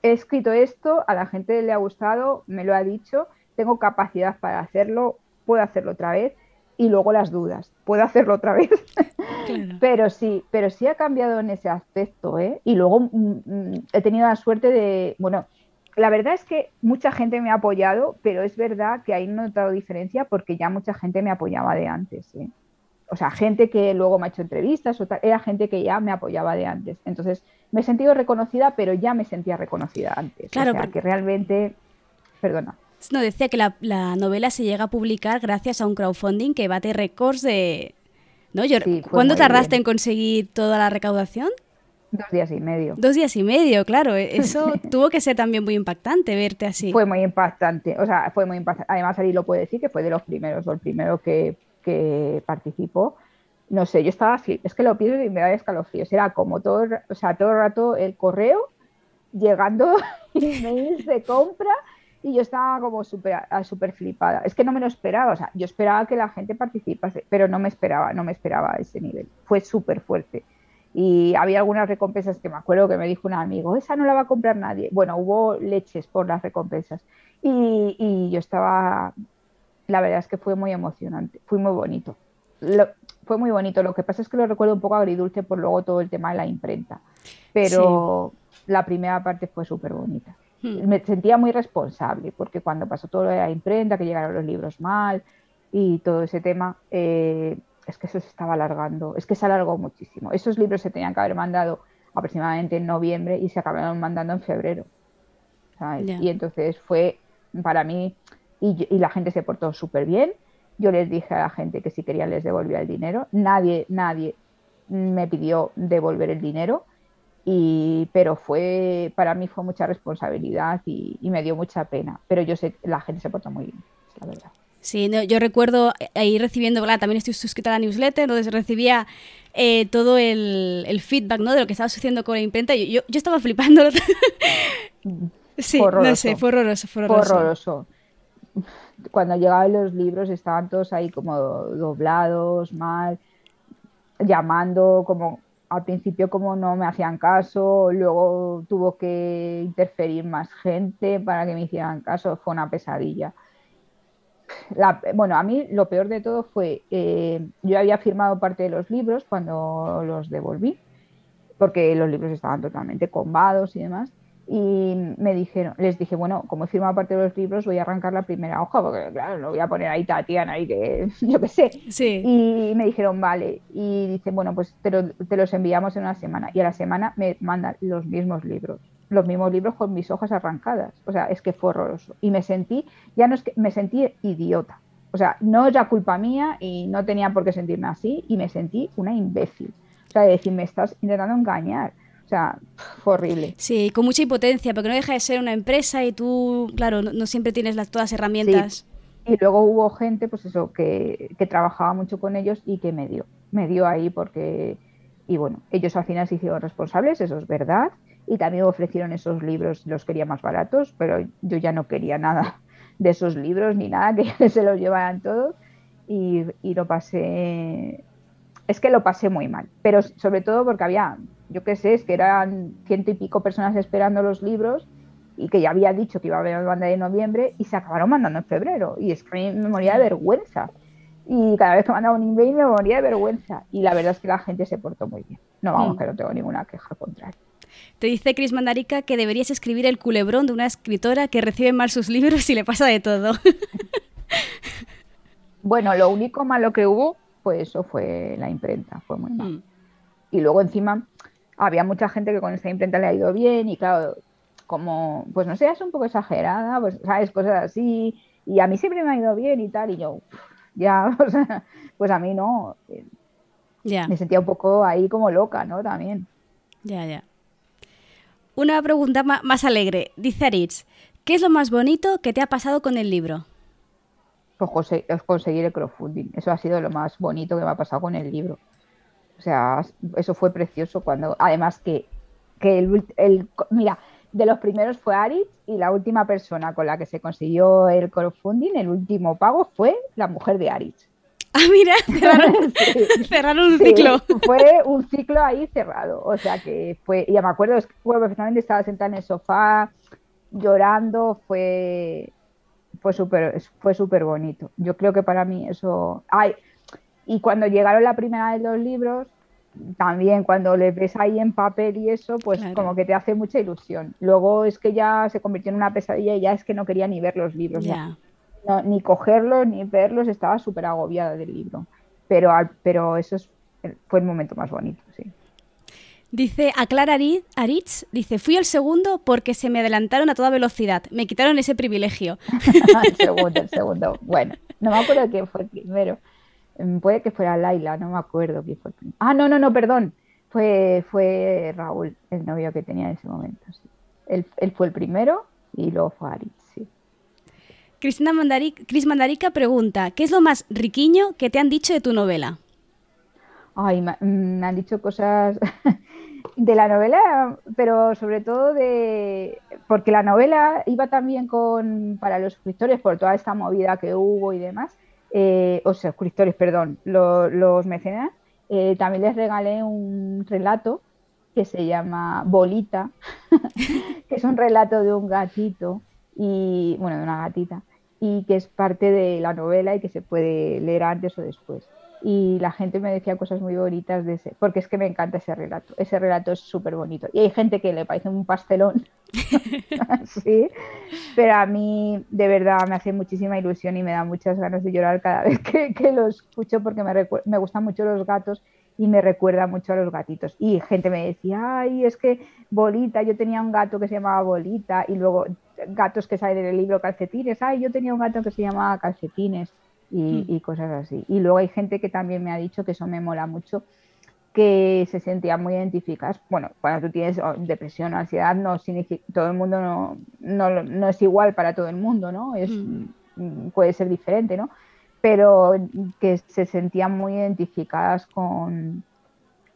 he escrito esto, a la gente le ha gustado, me lo ha dicho, tengo capacidad para hacerlo, puedo hacerlo otra vez. Y luego las dudas, puedo hacerlo otra vez. (laughs) pero sí, pero sí ha cambiado en ese aspecto, ¿eh? Y luego mm, mm, he tenido la suerte de, bueno, la verdad es que mucha gente me ha apoyado, pero es verdad que ahí no he notado diferencia porque ya mucha gente me apoyaba de antes. ¿eh? O sea, gente que luego me ha hecho entrevistas, o era gente que ya me apoyaba de antes. Entonces, me he sentido reconocida, pero ya me sentía reconocida antes. Claro, o sea, que realmente, perdona. No, decía que la, novela se llega a publicar gracias a un crowdfunding que bate récords de... ¿No? ¿Cuándo tardaste en conseguir toda la recaudación? Dos días y medio. Dos días y medio, claro. E-, eso (laughs) tuvo que ser también muy impactante verte así. Fue muy impactante. O sea, fue muy impactante. Además, Ari lo puede decir que fue de los primeros, o el primero que, que participó. No sé, yo estaba así. Es que lo pienso y me da escalofríos. Era como todo, o sea, todo el rato el correo llegando (laughs) emails de compra y yo estaba como súper super flipada. Es que no me lo esperaba. O sea, yo esperaba que la gente participase, pero no me esperaba, no me esperaba a ese nivel. Fue súper fuerte y había algunas recompensas que me acuerdo que me dijo un amigo, esa no la va a comprar nadie. Bueno, hubo leches por las recompensas y, yo estaba, la verdad es que fue muy emocionante, fue muy bonito. fue muy bonito, lo que pasa es que lo recuerdo un poco agridulce por luego todo el tema de la imprenta, pero la primera parte fue súper bonita. Hmm. Me sentía muy responsable porque cuando pasó todo lo de la imprenta, que llegaron los libros mal y todo ese tema, eh, es que eso se estaba alargando, es que se alargó muchísimo. Esos libros se tenían que haber mandado aproximadamente en noviembre y se acabaron mandando en febrero. Y entonces fue para mí, y, la gente se portó súper bien. Yo les dije a la gente que si querían les devolvía el dinero. Nadie, nadie me pidió devolver el dinero. Y, pero fue para mí fue mucha responsabilidad y, y me dio mucha pena. Pero yo sé que la gente se portó muy bien, es la verdad. Sí, yo recuerdo ahí recibiendo, también estoy suscrita a la newsletter, entonces recibía eh, todo el, feedback ¿no? de lo que estaba sucediendo con la imprenta. Yo, yo estaba flipando. (laughs) sí, no sé, fue horroroso, fue horroroso. Cuando llegaban los libros estaban todos ahí como doblados, mal, llamando, como al principio como no me hacían caso, luego tuvo que interferir más gente para que me hicieran caso, fue una pesadilla bueno, a mí lo peor de todo fue, eh, yo había firmado parte de los libros cuando los devolví, porque los libros estaban totalmente combados y demás. Y me dijeron, les dije, bueno, como he firmado parte de los libros, voy a arrancar la primera hoja, porque claro, no voy a poner ahí Tatiana y que (laughs) yo qué sé. Y me dijeron, vale. Y dicen, bueno, pues te, te los enviamos en una semana. Y a la semana me mandan los mismos libros los mismos libros con mis hojas arrancadas. O sea, es que fue horroroso. Y me sentí, ya no es que me sentí idiota. O sea, no era culpa mía y no tenía por qué sentirme así y me sentí una imbécil. O sea, de decir, me estás intentando engañar. Sea, fue horrible. Sí, con mucha impotencia, porque no deja de ser una empresa y tú, claro, no, siempre tienes las, todas las herramientas. Y luego hubo gente, pues eso, que, que trabajaba mucho con ellos y que me dio, me dio ahí porque, y bueno, ellos al final se hicieron responsables, eso es verdad, y también ofrecieron esos libros, los quería más baratos, pero yo ya no quería nada de esos libros ni nada, (laughs) que se los llevaran todos y, lo pasé, es que lo pasé muy mal, pero sobre todo porque había, yo qué sé, es que eran ciento y pico personas esperando los libros y que ya había dicho que iba a haber banda de noviembre y se acabaron mandando en febrero y es que me moría de vergüenza. Y cada vez que mandaba un email me moría de vergüenza. Y la verdad es que la gente se portó muy bien. No, vamos, mm. que no tengo ninguna queja contraria. Te dice Chris Mandarica que deberías escribir el culebrón de una escritora que recibe mal sus libros y le pasa de todo. (laughs) bueno, lo único malo que hubo, pues eso fue la imprenta, fue muy mal. Mm. Y luego encima había mucha gente que con esta imprenta le ha ido bien y claro, como, pues no sé, es un poco exagerada, pues sabes, cosas así, y a mí siempre me ha ido bien y tal, y yo, (laughs) ya, (laughs) o sea, pues a mí no. Ya. Me sentía un poco ahí como loca, ¿no? También. Ya, ya. Una pregunta más alegre. Dice Aritz, ¿qué es lo más bonito que te ha pasado con el libro? Pues conseguir el crowdfunding. Eso ha sido lo más bonito que me ha pasado con el libro. O sea, eso fue precioso cuando, además que, el, mira, de los primeros fue Aritz y la última persona con la que se consiguió el crowdfunding, el último pago, fue la mujer de Aritz. (laughs) Ah, mira, (laughs) cerraron, un ciclo. Fue un ciclo ahí cerrado. O sea que fue, ya me acuerdo, fue perfectamente, estaba sentada en el sofá llorando, fue fue súper fue súper bonito. Yo creo que para mí eso... Ay, y cuando llegaron la primera de los libros, también cuando le ves ahí en papel y eso, pues como que te hace mucha ilusión. Luego es que ya se convirtió en una pesadilla y ya es que no quería ni ver los libros. ni cogerlos, ni verlos, estaba súper agobiada del libro. Pero, pero eso fue el momento más bonito, sí. Dice, aclara Aritz, dice, fui el segundo porque se me adelantaron a toda velocidad. Me quitaron ese privilegio. (laughs) el segundo, el segundo. Bueno, no me acuerdo quién fue el primero. Mm, puede que fuera Laila, no me acuerdo quién fue. Ah, no, no, no, perdón. Fue, fue Raúl, el novio que tenía en ese momento. Él, fue el primero y luego fue Aritz, sí. Cristina Mandarica, Cris Mandarica pregunta, ¿qué es lo más riquiño que te han dicho de tu novela? Ay, me mm, han dicho cosas (laughs) de la novela, pero sobre todo de. Porque la novela iba también con. para los suscriptores, por toda esta movida que hubo y demás. Eh, o suscriptores, perdón, los mecenas. Eh, también les regalé un relato que se llama Bolita, (laughs) que es un relato de un gatito y. bueno, de una gatita, y que es parte de la novela y que se puede leer antes o después y la gente me decía cosas muy bonitas de ese, porque es que me encanta ese relato, ese relato es súper bonito. Y hay gente que le parece un pastelón, (laughs) (laughs) sí, pero a mí de verdad me hace muchísima ilusión y me da muchas ganas de llorar cada vez que, que lo escucho porque me, me gustan mucho los gatos y me recuerda mucho a los gatitos. Y gente me decía, ay, es que Bolita, yo tenía un gato que se llamaba Bolita y luego gatos que salen del libro calcetines, ay, yo tenía un gato que se llamaba calcetines Mm. y, cosas así. Y luego hay gente que también me ha dicho que eso me mola mucho, que se sentía muy identificadas. Bueno, cuando tú tienes oh, depresión o ansiedad, no significa, todo el mundo no, no, no, es igual para todo el mundo, ¿no? Es, mm. Mm, puede ser diferente, ¿no? Pero que se sentían muy identificadas con,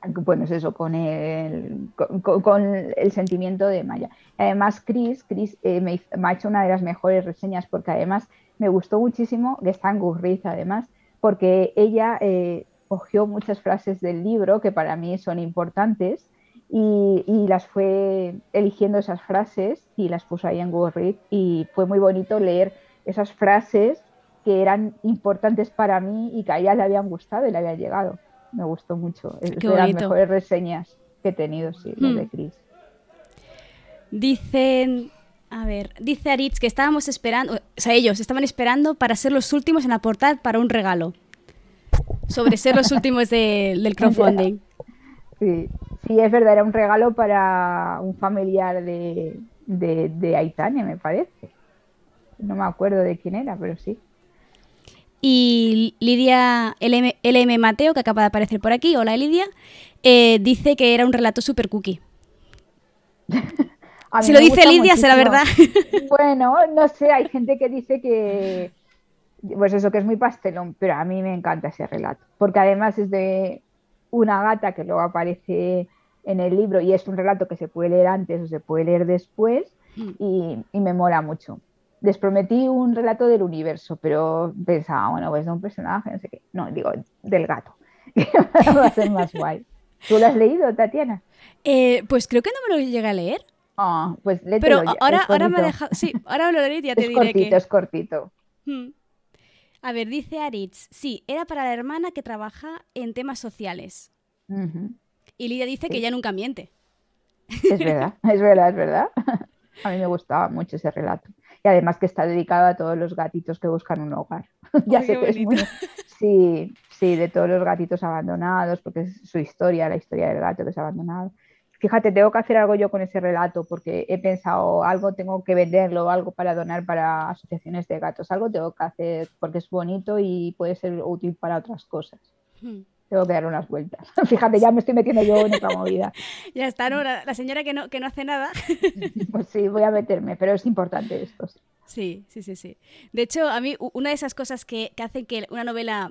bueno, es eso, con el, con, el sentimiento de Maya. Además, Chris, Chris eh, me, me, ha hecho una de las mejores reseñas porque además me gustó muchísimo, que está en Goodreads además, porque ella eh, cogió muchas frases del libro que para mí son importantes y, las fue eligiendo esas frases y las puso ahí en Goodreads y fue muy bonito leer esas frases que eran importantes para mí y que a ella le habían gustado y le habían llegado. Me gustó mucho. Es de las mejores reseñas que he tenido, sí, de hmm. Chris. Dicen a ver, dice Aritz que estábamos esperando, o sea, ellos estaban esperando para ser los últimos en aportar para un regalo. Sobre ser los últimos del (laughs) crowdfunding. Sí, sí, es verdad, era un regalo para un familiar de, de, Aitania, me parece. No me acuerdo de quién era, pero sí. Y Lidia LM, LM Mateo, que acaba de aparecer por aquí, hola Lidia, eh, dice que era un relato super cookie. (laughs) si lo dice Lidia, será verdad. (laughs) Bueno, no sé, hay gente que dice que, pues eso, que es muy pastelón, pero a mí me encanta ese relato, porque además es de una gata que luego aparece en el libro y es un relato que se puede leer antes o se puede leer después hmm. y, me mola mucho. Les prometí un relato del universo, pero pensaba, bueno, pues de un personaje, no sé qué. No, digo, del gato. (laughs) Va a ser más guay. ¿Tú lo has leído, Tatiana? Eh, pues creo que no me lo llegué a leer. Ah, pues Pero ahora, ahora me ha dejado. Sí, ahora lo leeré y ya (laughs) te es diré cortito, Es cortito, hmm. A ver, dice Aritz. Sí, era para la hermana que trabaja en temas sociales. Y Lidia dice que ya nunca miente. Es verdad, es verdad, es verdad. (laughs) A mí me gustaba mucho ese relato. Y además que está dedicado a todos los gatitos que buscan un hogar. (laughs) ya sé que es muy... (laughs) Sí, sí, de todos los gatitos abandonados, porque es su historia, la historia del gato que es abandonado fíjate, tengo que hacer algo yo con ese relato porque he pensado algo tengo que venderlo, algo para donar para asociaciones de gatos, algo tengo que hacer porque es bonito y puede ser útil para otras cosas. Hmm. Tengo que dar unas vueltas. (laughs) Fíjate, ya me estoy metiendo yo en otra movida. (laughs) ya está, ¿no? La, señora que no, que no hace nada. (laughs) pues sí, voy a meterme, pero es importante esto. Sí. sí, sí, sí, De hecho, a mí una de esas cosas que, que hacen que una novela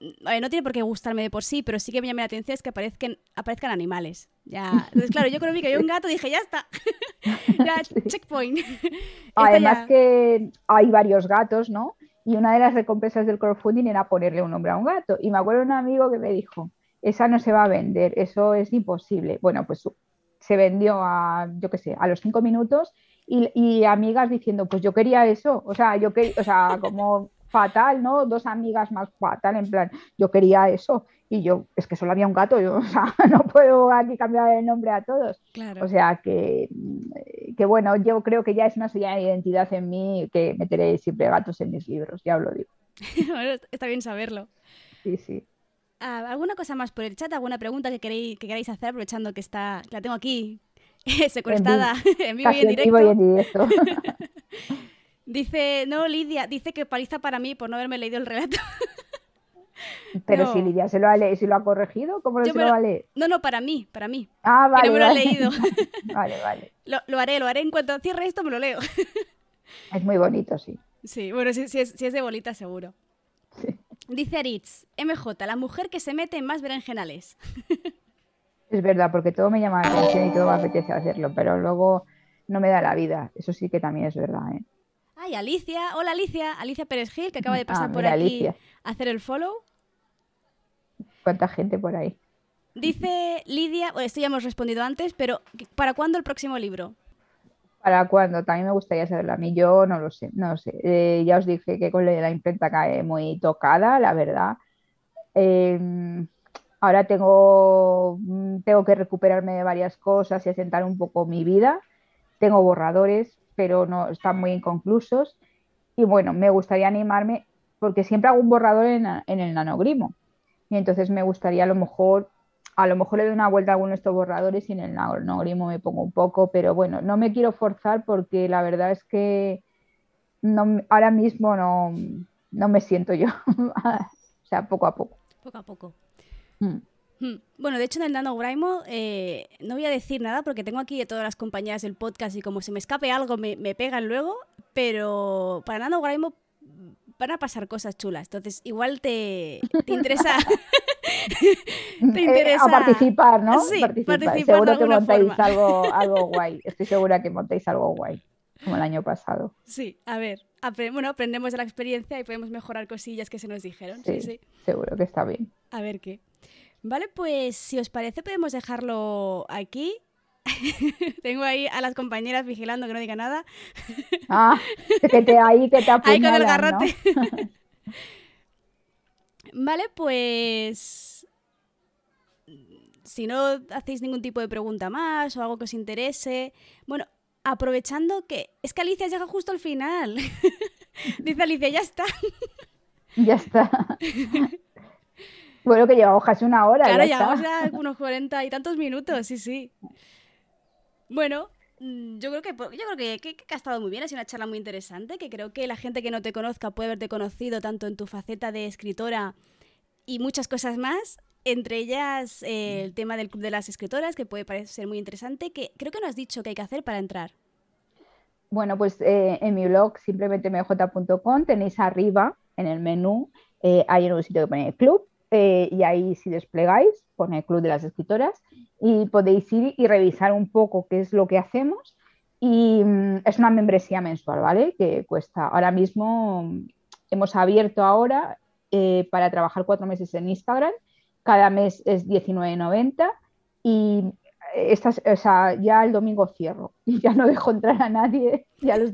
no tiene por qué gustarme de por sí, pero sí que me llama la atención es que aparezcan, aparezcan animales. Ya. Entonces, claro, yo cuando vi que había un gato dije, ya está. ya, checkpoint. Además que hay varios gatos, ¿no? Y una de las recompensas del crowdfunding era ponerle un nombre a un gato. Y me acuerdo un amigo que me dijo, esa no se va a vender, eso es imposible. Bueno, pues se vendió a, yo qué sé, a los cinco minutos y, amigas diciendo, pues yo quería eso. O sea, yo quería, o sea, como fatal, ¿no? Dos amigas más fatal, en plan, yo quería eso y yo, es que solo había un gato, yo, (laughs) o sea, no puedo aquí cambiar el nombre a todos. O sea, que, que bueno, yo creo que ya es una señal de identidad en mí que meteré siempre gatos en mis libros, ya os lo digo. (laughs) está bien saberlo. Sí, sí. Ah, ¿Alguna cosa más por el chat? ¿Alguna pregunta que queréis, que queráis hacer aprovechando que está, la tengo aquí (laughs) secuestrada en vivo, y en directo? dice, no, Lidia, dice que paliza para mí por no haberme leído el relato. (laughs) Pero si Lidia se lo ha leído, si lo ha corregido, ¿cómo no se lo, va a leer? No, no, para mí, para mí. Ah, vale. Que no me lo he leído. (laughs) vale, vale. (laughs) Lo, haré, lo haré. En cuanto cierre esto, me lo leo. es muy bonito, sí. Sí, bueno, si, es, si es de bolita, seguro. Sí. Dice Aritz, MJ, la mujer que se mete en más berenjenales. es verdad, porque todo me llama la atención y todo me apetece hacerlo, pero luego no me da la vida. Eso sí que también es verdad. ¿eh? Ay, Alicia. Hola, Alicia. Alicia Pérez Gil, que acaba de pasar ah, por aquí a hacer el follow. ¿Cuánta gente por ahí? Dice Lidia, bueno, esto ya hemos respondido antes, pero ¿para cuándo el próximo libro? ¿Para cuándo? También me gustaría saberlo a mí. Yo no lo sé, no lo sé. Eh, ya os dije que con la imprenta cae muy tocada, la verdad. Em, ahora tengo, mm, tengo que recuperarme de varias cosas y asentar un poco mi vida. Tengo borradores, pero no están muy inconclusos. Y bueno, me gustaría animarme porque siempre hago un borrador en, en el nanogrimo. Y entonces me gustaría a lo mejor a lo mejor le doy una vuelta a alguno de estos borradores y en el nanogrimo me pongo un poco, pero bueno, no me quiero forzar porque la verdad es que no, ahora mismo no, no me siento yo. (laughs) o sea, poco a poco. Poco a poco. Mm. Hmm. Bueno, de hecho en el NanoGrimo eh, no voy a decir nada porque tengo aquí a todas las compañías del podcast y como se me escape algo me, me pegan luego, pero para NanoGrimo van a pasar cosas chulas. Entonces, igual te, te interesa. (laughs) (laughs) te interesa. a participar, ¿no? Sí, participar. Seguro que montáis algo, algo (laughs) guay. Estoy segura que montáis algo guay, como el año pasado. Sí, a ver. bueno, aprendemos de la experiencia y podemos mejorar cosillas que se nos dijeron. Sí, sí, seguro que está bien. A ver qué. Vale, pues si os parece podemos dejarlo aquí. (laughs) Tengo ahí a las compañeras vigilando que no diga nada. Ah, que te ahí que te (laughs) Ahí con el garrote. (laughs) vale, pues si no hacéis ningún tipo de pregunta más o algo que os interese, bueno, aprovechando que es que Alicia llega justo al final. Dice Alicia, ya está. ya está. Bueno, que lleva hojas una hora. Claro, llevamos ya unos cuarenta y tantos minutos, sí, sí. Bueno, mm, yo creo que yo creo que, ha estado muy bien, ha sido una charla muy interesante, que creo que la gente que no te conozca puede haberte conocido tanto en tu faceta de escritora y muchas cosas más, entre ellas eh, el tema del Club de las Escritoras, que puede parecer muy interesante, que creo que no has dicho qué hay que hacer para entrar. Bueno, pues eh, en mi blog simplemente mj.com tenéis arriba en el menú, eh, hay un sitio que pone club eh, y ahí si desplegáis, pone el Club de las Escritoras y podéis ir y revisar un poco qué es lo que hacemos. Y mm, es una membresía mensual, ¿vale? Que cuesta. Ahora mismo mm, hemos abierto ahora eh, para trabajar cuatro meses en Instagram. Cada mes es 19.90 y estas, o sea, ya el domingo cierro y (laughs) ya no dejo entrar a nadie, ya los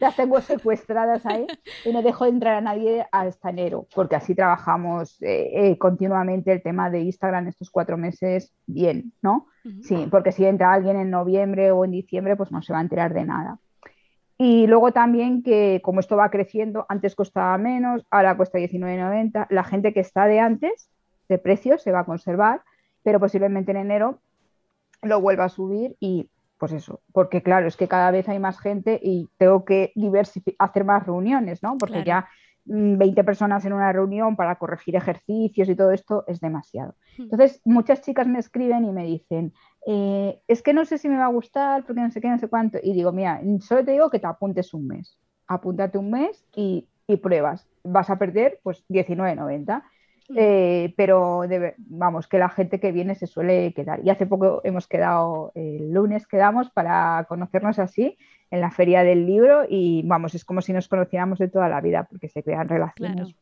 las tengo secuestradas ahí y no dejo entrar a nadie hasta enero, porque así trabajamos eh, eh, continuamente el tema de Instagram estos cuatro meses bien, ¿no? Sí, porque si entra alguien en noviembre o en diciembre, pues no se va a enterar de nada. Y luego también que como esto va creciendo, antes costaba menos, ahora cuesta 19,90, la gente que está de antes, de precio, se va a conservar, pero posiblemente en enero lo vuelva a subir y pues eso, porque claro, es que cada vez hay más gente y tengo que hacer más reuniones, ¿no? Porque ya 20 mm, personas en una reunión para corregir ejercicios y todo esto es demasiado. Hmm. Entonces, muchas chicas me escriben y me dicen, eh, es que no sé si me va a gustar porque no sé qué, no sé cuánto. Y digo, mira, solo te digo que te apuntes un mes. Apúntate un mes y, y pruebas. Vas a perder pues 19.90 eh, pero vamos, que la gente que viene se suele quedar. Y hace poco hemos quedado, el lunes quedamos para conocernos así en la feria del libro y vamos, es como si nos conociéramos de toda la vida porque se crean relaciones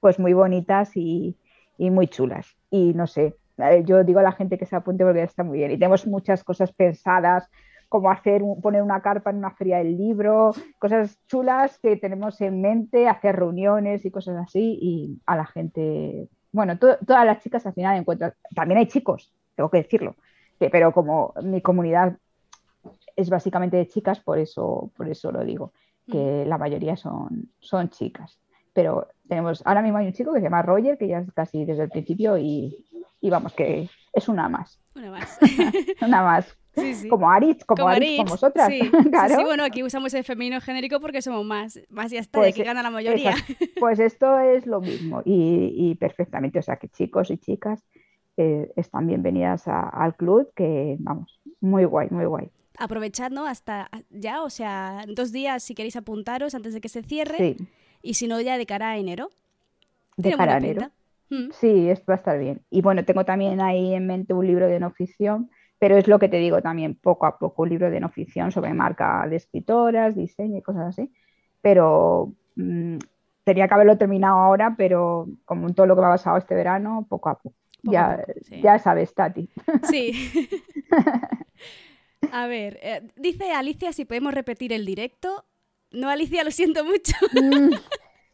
pues muy bonitas y, muy chulas. Y no sé, eh, yo digo a la gente que se apunte porque está muy bien y tenemos muchas cosas pensadas como hacer, poner una carpa en una feria del libro, cosas chulas que tenemos en mente, hacer reuniones y cosas así y a la gente, bueno, todas las chicas al final encuentran, también hay chicos, tengo que decirlo, pero como mi comunidad es básicamente de chicas, por eso, por eso lo digo, que la mayoría son, son chicas. Pero tenemos, ahora mismo hay un chico que se llama Roger, que ya es casi desde el principio y, vamos, que es una más. Una más. (laughs) una más. Como Aritz, como, Aritz, como vosotras. (laughs) Sí. sí, bueno, aquí usamos el femenino genérico porque somos más, más y hasta, pues, aquí gana la mayoría. Pues esto es lo mismo y, perfectamente, o sea que chicos y chicas eh, están bienvenidas al club, que vamos, muy guay, muy guay aprovechad, ¿no? Hasta ya, o sea, dos días si queréis apuntaros antes de que se cierre. Y si no, ya de cara a enero. De cara a enero. Mm. Sí, esto va a estar bien. Y bueno, tengo también ahí en mente un libro de no ficción, pero es lo que te digo también, poco a poco, un libro de no ficción sobre marca de escritoras, diseño y cosas así. Pero mm, tenía que haberlo terminado ahora, pero como en todo lo que me ha pasado este verano, poco a poco. ya, ya sabes, Tati. Sí. (laughs) A ver, eh, dice Alicia si podemos repetir el directo. No, Alicia, lo siento mucho.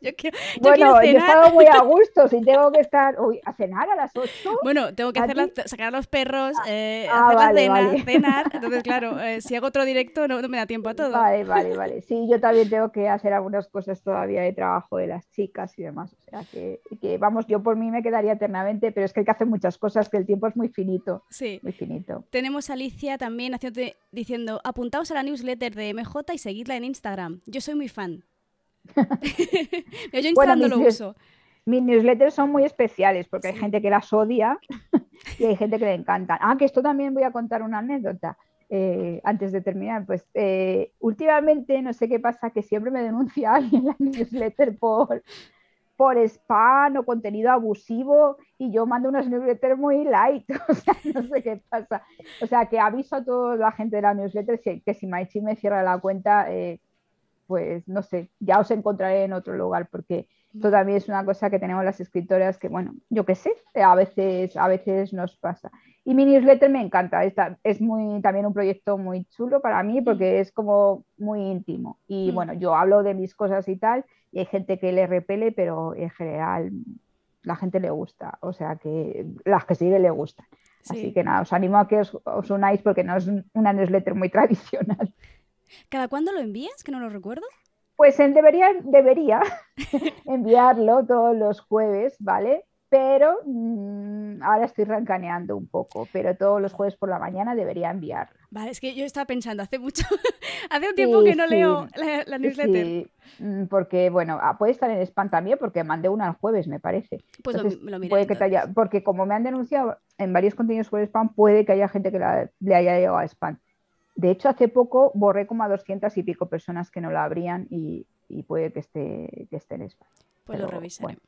(laughs) Yo quiero, bueno, yo he estado muy a (laughs) gusto. Si tengo que estar a cenar a las 8. Bueno, tengo que hacer sacar a los perros, ah, eh, ah, hacer la cena, cenar. (laughs) Entonces, claro, eh, si hago otro directo no, me da tiempo a todo. Vale, vale, vale. Sí, yo también tengo que hacer algunas cosas todavía de trabajo de las chicas y demás. O sea, que, que vamos, yo por mí me quedaría eternamente, pero es que hay que hacer muchas cosas, que el tiempo es muy finito. Sí. Muy finito. Tenemos a Alicia también diciendo, apuntaos a la newsletter de MJ y seguidla en Instagram. Yo soy muy fan. (laughs) Yo instalando lo uso. Mis newsletters son muy especiales porque hay gente que las odia (laughs) y hay gente que le encantan. Ah, que esto también voy a contar una anécdota. Eh, antes de terminar, pues eh, últimamente no sé qué pasa, que siempre me denuncia (laughs) alguien en la newsletter por, por spam o contenido abusivo y yo mando unas newsletters muy light, o sea, no sé qué pasa. O sea, que aviso a toda la gente de la newsletter que si Maichi me cierra la cuenta, eh, pues no sé, ya os encontraré en otro lugar porque esto también es una cosa que tenemos las escritoras que, bueno, yo qué sé, a veces, a veces nos pasa. Y mi newsletter me encanta, es muy, también un proyecto muy chulo para mí porque es como muy íntimo. Y mm. bueno, yo hablo de mis cosas y tal, y hay gente que le repele, pero en general la gente le gusta, o sea que las que siguen le gustan. Así que nada, os animo a que os, os unáis porque no es una newsletter muy (laughs) tradicional. ¿Cada cuándo lo envías? Que no lo recuerdo. Pues en debería, debería (laughs) enviarlo todos los jueves, ¿vale? Pero mm, ahora estoy rancaneando un poco, pero todos los jueves por la mañana debería enviarlo. Vale, es que yo estaba pensando hace mucho, (laughs) hace un tiempo que no leo la, newsletter. Sí, mm, porque bueno, ah, puede estar en spam también, porque mandé una el jueves, me parece. Pues lo, lo puede que Porque como me han denunciado en varios contenidos por spam, puede que haya gente que le haya llegado a spam. De hecho, hace poco borré como a 200 y pico personas que no la abrían y, puede que esté, que esté en España. Pues lo revisaré.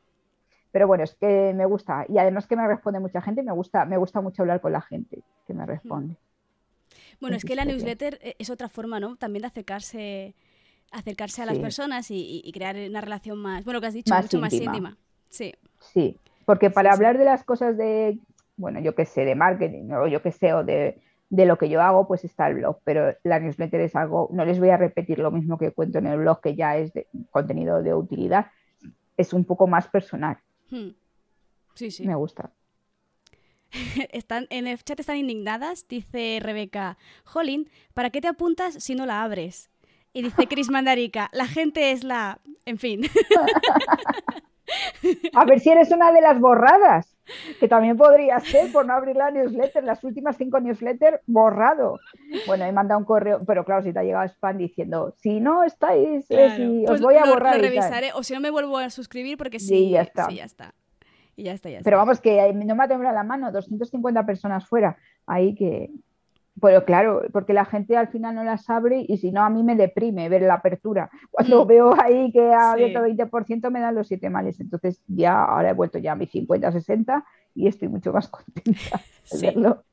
Pero bueno, es que me gusta. Y además que me responde mucha gente, me gusta, me gusta mucho hablar con la gente que me responde. Bueno, es, que la newsletter e, es otra forma, ¿no? También de acercarse, acercarse a las personas y, crear una relación más, bueno, que has dicho, mucho más íntima. Sí. Sí, porque para hablar de las cosas de, bueno, yo qué sé, de marketing o yo qué sé, o de de lo que yo hago, pues está el blog, pero la newsletter es algo, no les voy a repetir lo mismo que cuento en el blog, que ya es de contenido de utilidad, es un poco más personal. Hmm. Sí, sí. Me gusta. (laughs) Están, en el chat están indignadas, dice Rebeca, Jolín, ¿para qué te apuntas si no la abres? Y dice Chris Mandarica, la gente es la... En fin. (laughs) A ver si eres una de las borradas, que también podría ser por no abrir la newsletter, las últimas cinco newsletters borrado. Bueno, he mandado un correo, pero claro, si te ha llegado spam diciendo, si no estáis, eh, os pues voy a borrar. Lo revisaré, o si no me vuelvo a suscribir porque sí, ya está. Sí, ya está. Y ya está, ya está. Pero vamos, que no me ha temblado la mano, 250 personas fuera, ahí que, pero claro, porque la gente al final no las abre y si no, a mí me deprime ver la apertura. (laughs) Cuando mm. veo ahí que ha abierto 20%, me dan los siete males. Entonces ya ahora he vuelto ya a mis 50, 60 y estoy mucho más (laughs) contenta de verlo.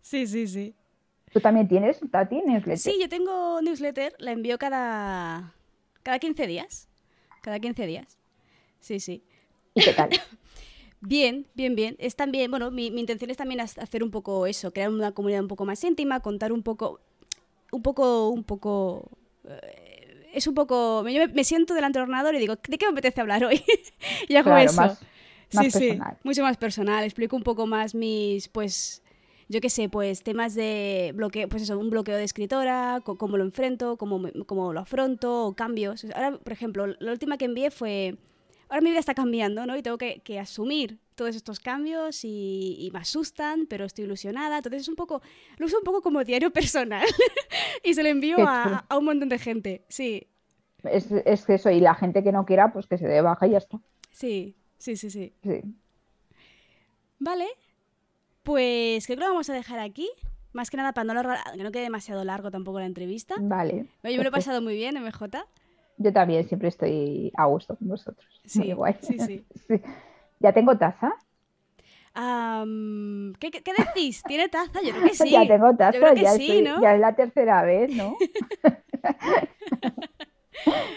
Sí, sí, sí. ¿Tú también tienes, Tati, newsletter? Sí, yo tengo newsletter, la envío cada, cada 15 días. Cada 15 días. Sí, sí. ¿Y qué tal? (coughs) Bien, bien, bien. Es también, bueno, mi, intención es también hacer un poco eso, crear una comunidad un poco más íntima, contar un poco... un poco, un poco... eh, es un poco... Yo me, me siento delante del ordenador y digo, ¿de qué me apetece hablar hoy? (laughs) y hago Claro, eso. más- más sí, sí, mucho más personal. Explico un poco más mis, pues, yo qué sé, pues temas de bloqueo, pues eso, un bloqueo de escritora, cómo lo enfrento, cómo, cómo lo afronto, o cambios. Ahora, por ejemplo, la última que envié fue, ahora mi vida está cambiando, ¿no? Y tengo que, que asumir todos estos cambios y, y me asustan, pero estoy ilusionada. Entonces es un poco, lo uso un poco como diario personal (laughs) y se lo envío a, un montón de gente. Sí, Es, es que eso, y la gente que no quiera, pues que se dé baja y ya está. sí, sí, sí, sí. Sí. Vale, pues creo que lo vamos a dejar aquí. Más que nada para no, alargar- que no quede demasiado largo tampoco la entrevista. Vale. Oye, me lo he pasado muy bien, MJ. Yo también siempre estoy a gusto con vosotros. Sí, Muy guay. sí, sí. (laughs) Sí. ¿Ya tengo taza? Am, ¿qué, qué, decís? ¿Tiene taza? Yo creo que (laughs) sí. ya tengo Yo taza, creo que ya, sí, estoy- ¿no? ya es la tercera vez, ¿no? (laughs)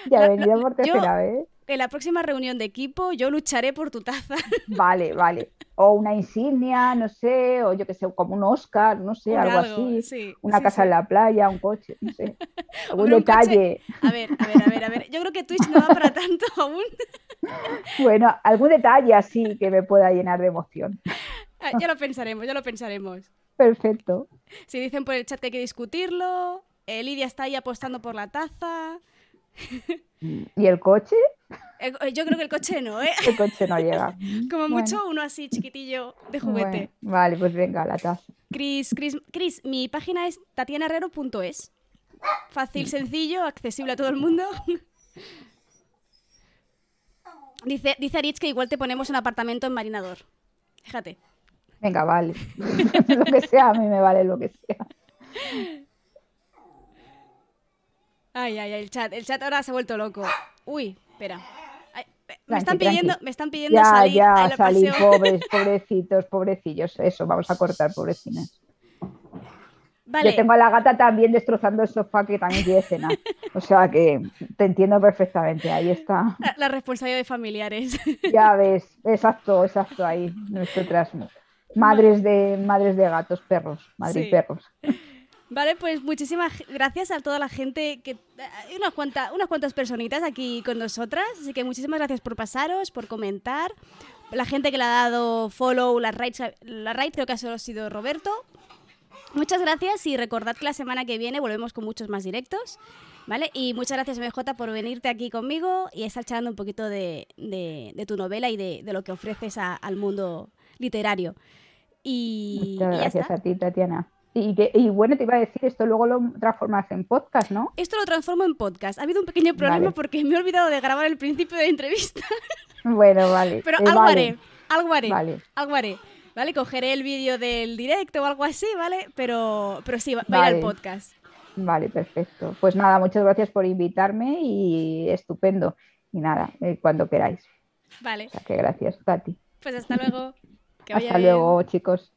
ya he venido por yo- tercera vez. En la próxima reunión de equipo yo lucharé por tu taza. (laughs) Vale, vale. O una insignia, no sé, o yo que sé, como un Oscar, no sé, algo algo, así. sí, Una sí, casa sí. en la playa, un coche, no sé. (laughs) Un coche- detalle. A ver, a ver, a ver, a ver. Yo creo que Twitch no va para (laughs) tanto aún. Bueno, algún detalle así que me pueda llenar de emoción. Ah, Ya lo pensaremos, ya lo pensaremos. Perfecto. Si dicen por el chat que hay que discutirlo, eh, Lidia está ahí apostando por la taza. ¿Y el coche? Yo creo que el coche no, ¿eh? El coche no llega. (laughs) Como Bueno, mucho uno así chiquitillo de juguete. bueno, vale, pues venga, la taza. Chris, Chris, Chris, mi página es tatianaherrero.es. Fácil, sencillo, accesible a todo el mundo. (laughs) Dice, dice Aritz que igual te ponemos un apartamento en Marinador. Fíjate. Venga, vale. (laughs) lo que sea, a mí me vale lo que sea. Ay, ay, ay, el chat. El chat ahora se ha vuelto loco. Uy, espera. Ay, me están pidiendo, me están pidiendo Ya, salir ya, a la salí, pobres, (laughs) pobrecitos, pobrecillos. Eso, vamos a cortar, pobrecinas. Vale. Yo tengo a la gata también destrozando el sofá que también quiere cenar. O sea que te entiendo perfectamente, ahí está. La, la responsabilidad de familiares. (laughs) Ya ves, exacto, exacto, ahí, nosotras. Madres de, madres de gatos, perros, madres Sí. perros. Vale, pues muchísimas gracias a toda la gente que hay unas cuantas unas cuantas personitas aquí con nosotras, así que muchísimas gracias por pasaros, por comentar. La gente que le ha dado follow, la raid, la raid creo que ha solo sido Roberto. Muchas gracias y recordad que la semana que viene volvemos con muchos más directos, ¿vale? Y muchas gracias MJ por venirte aquí conmigo y estar charlando un poquito de, de- de tu novela y de, de lo que ofreces a- al mundo literario. Y, Muchas y ya gracias está. a ti, Tatiana. Y, que- y bueno, te iba a decir, esto luego lo transformas en podcast, ¿no? Esto lo transformo en podcast. Ha habido un pequeño problema Vale. porque me he olvidado de grabar el principio de la entrevista. (laughs) Bueno, vale. Pero eh, algo vale. haré, algo haré, Vale. algo haré. ¿Vale? Cogeré el vídeo del directo o algo así, ¿vale? Pero, pero sí, va, va a ir al podcast. Vale, perfecto. Pues nada, muchas gracias por invitarme y estupendo. Y nada, eh, cuando queráis. Vale, O sea que gracias, Tati. pues hasta luego. (laughs) Que vaya Hasta bien. luego, chicos.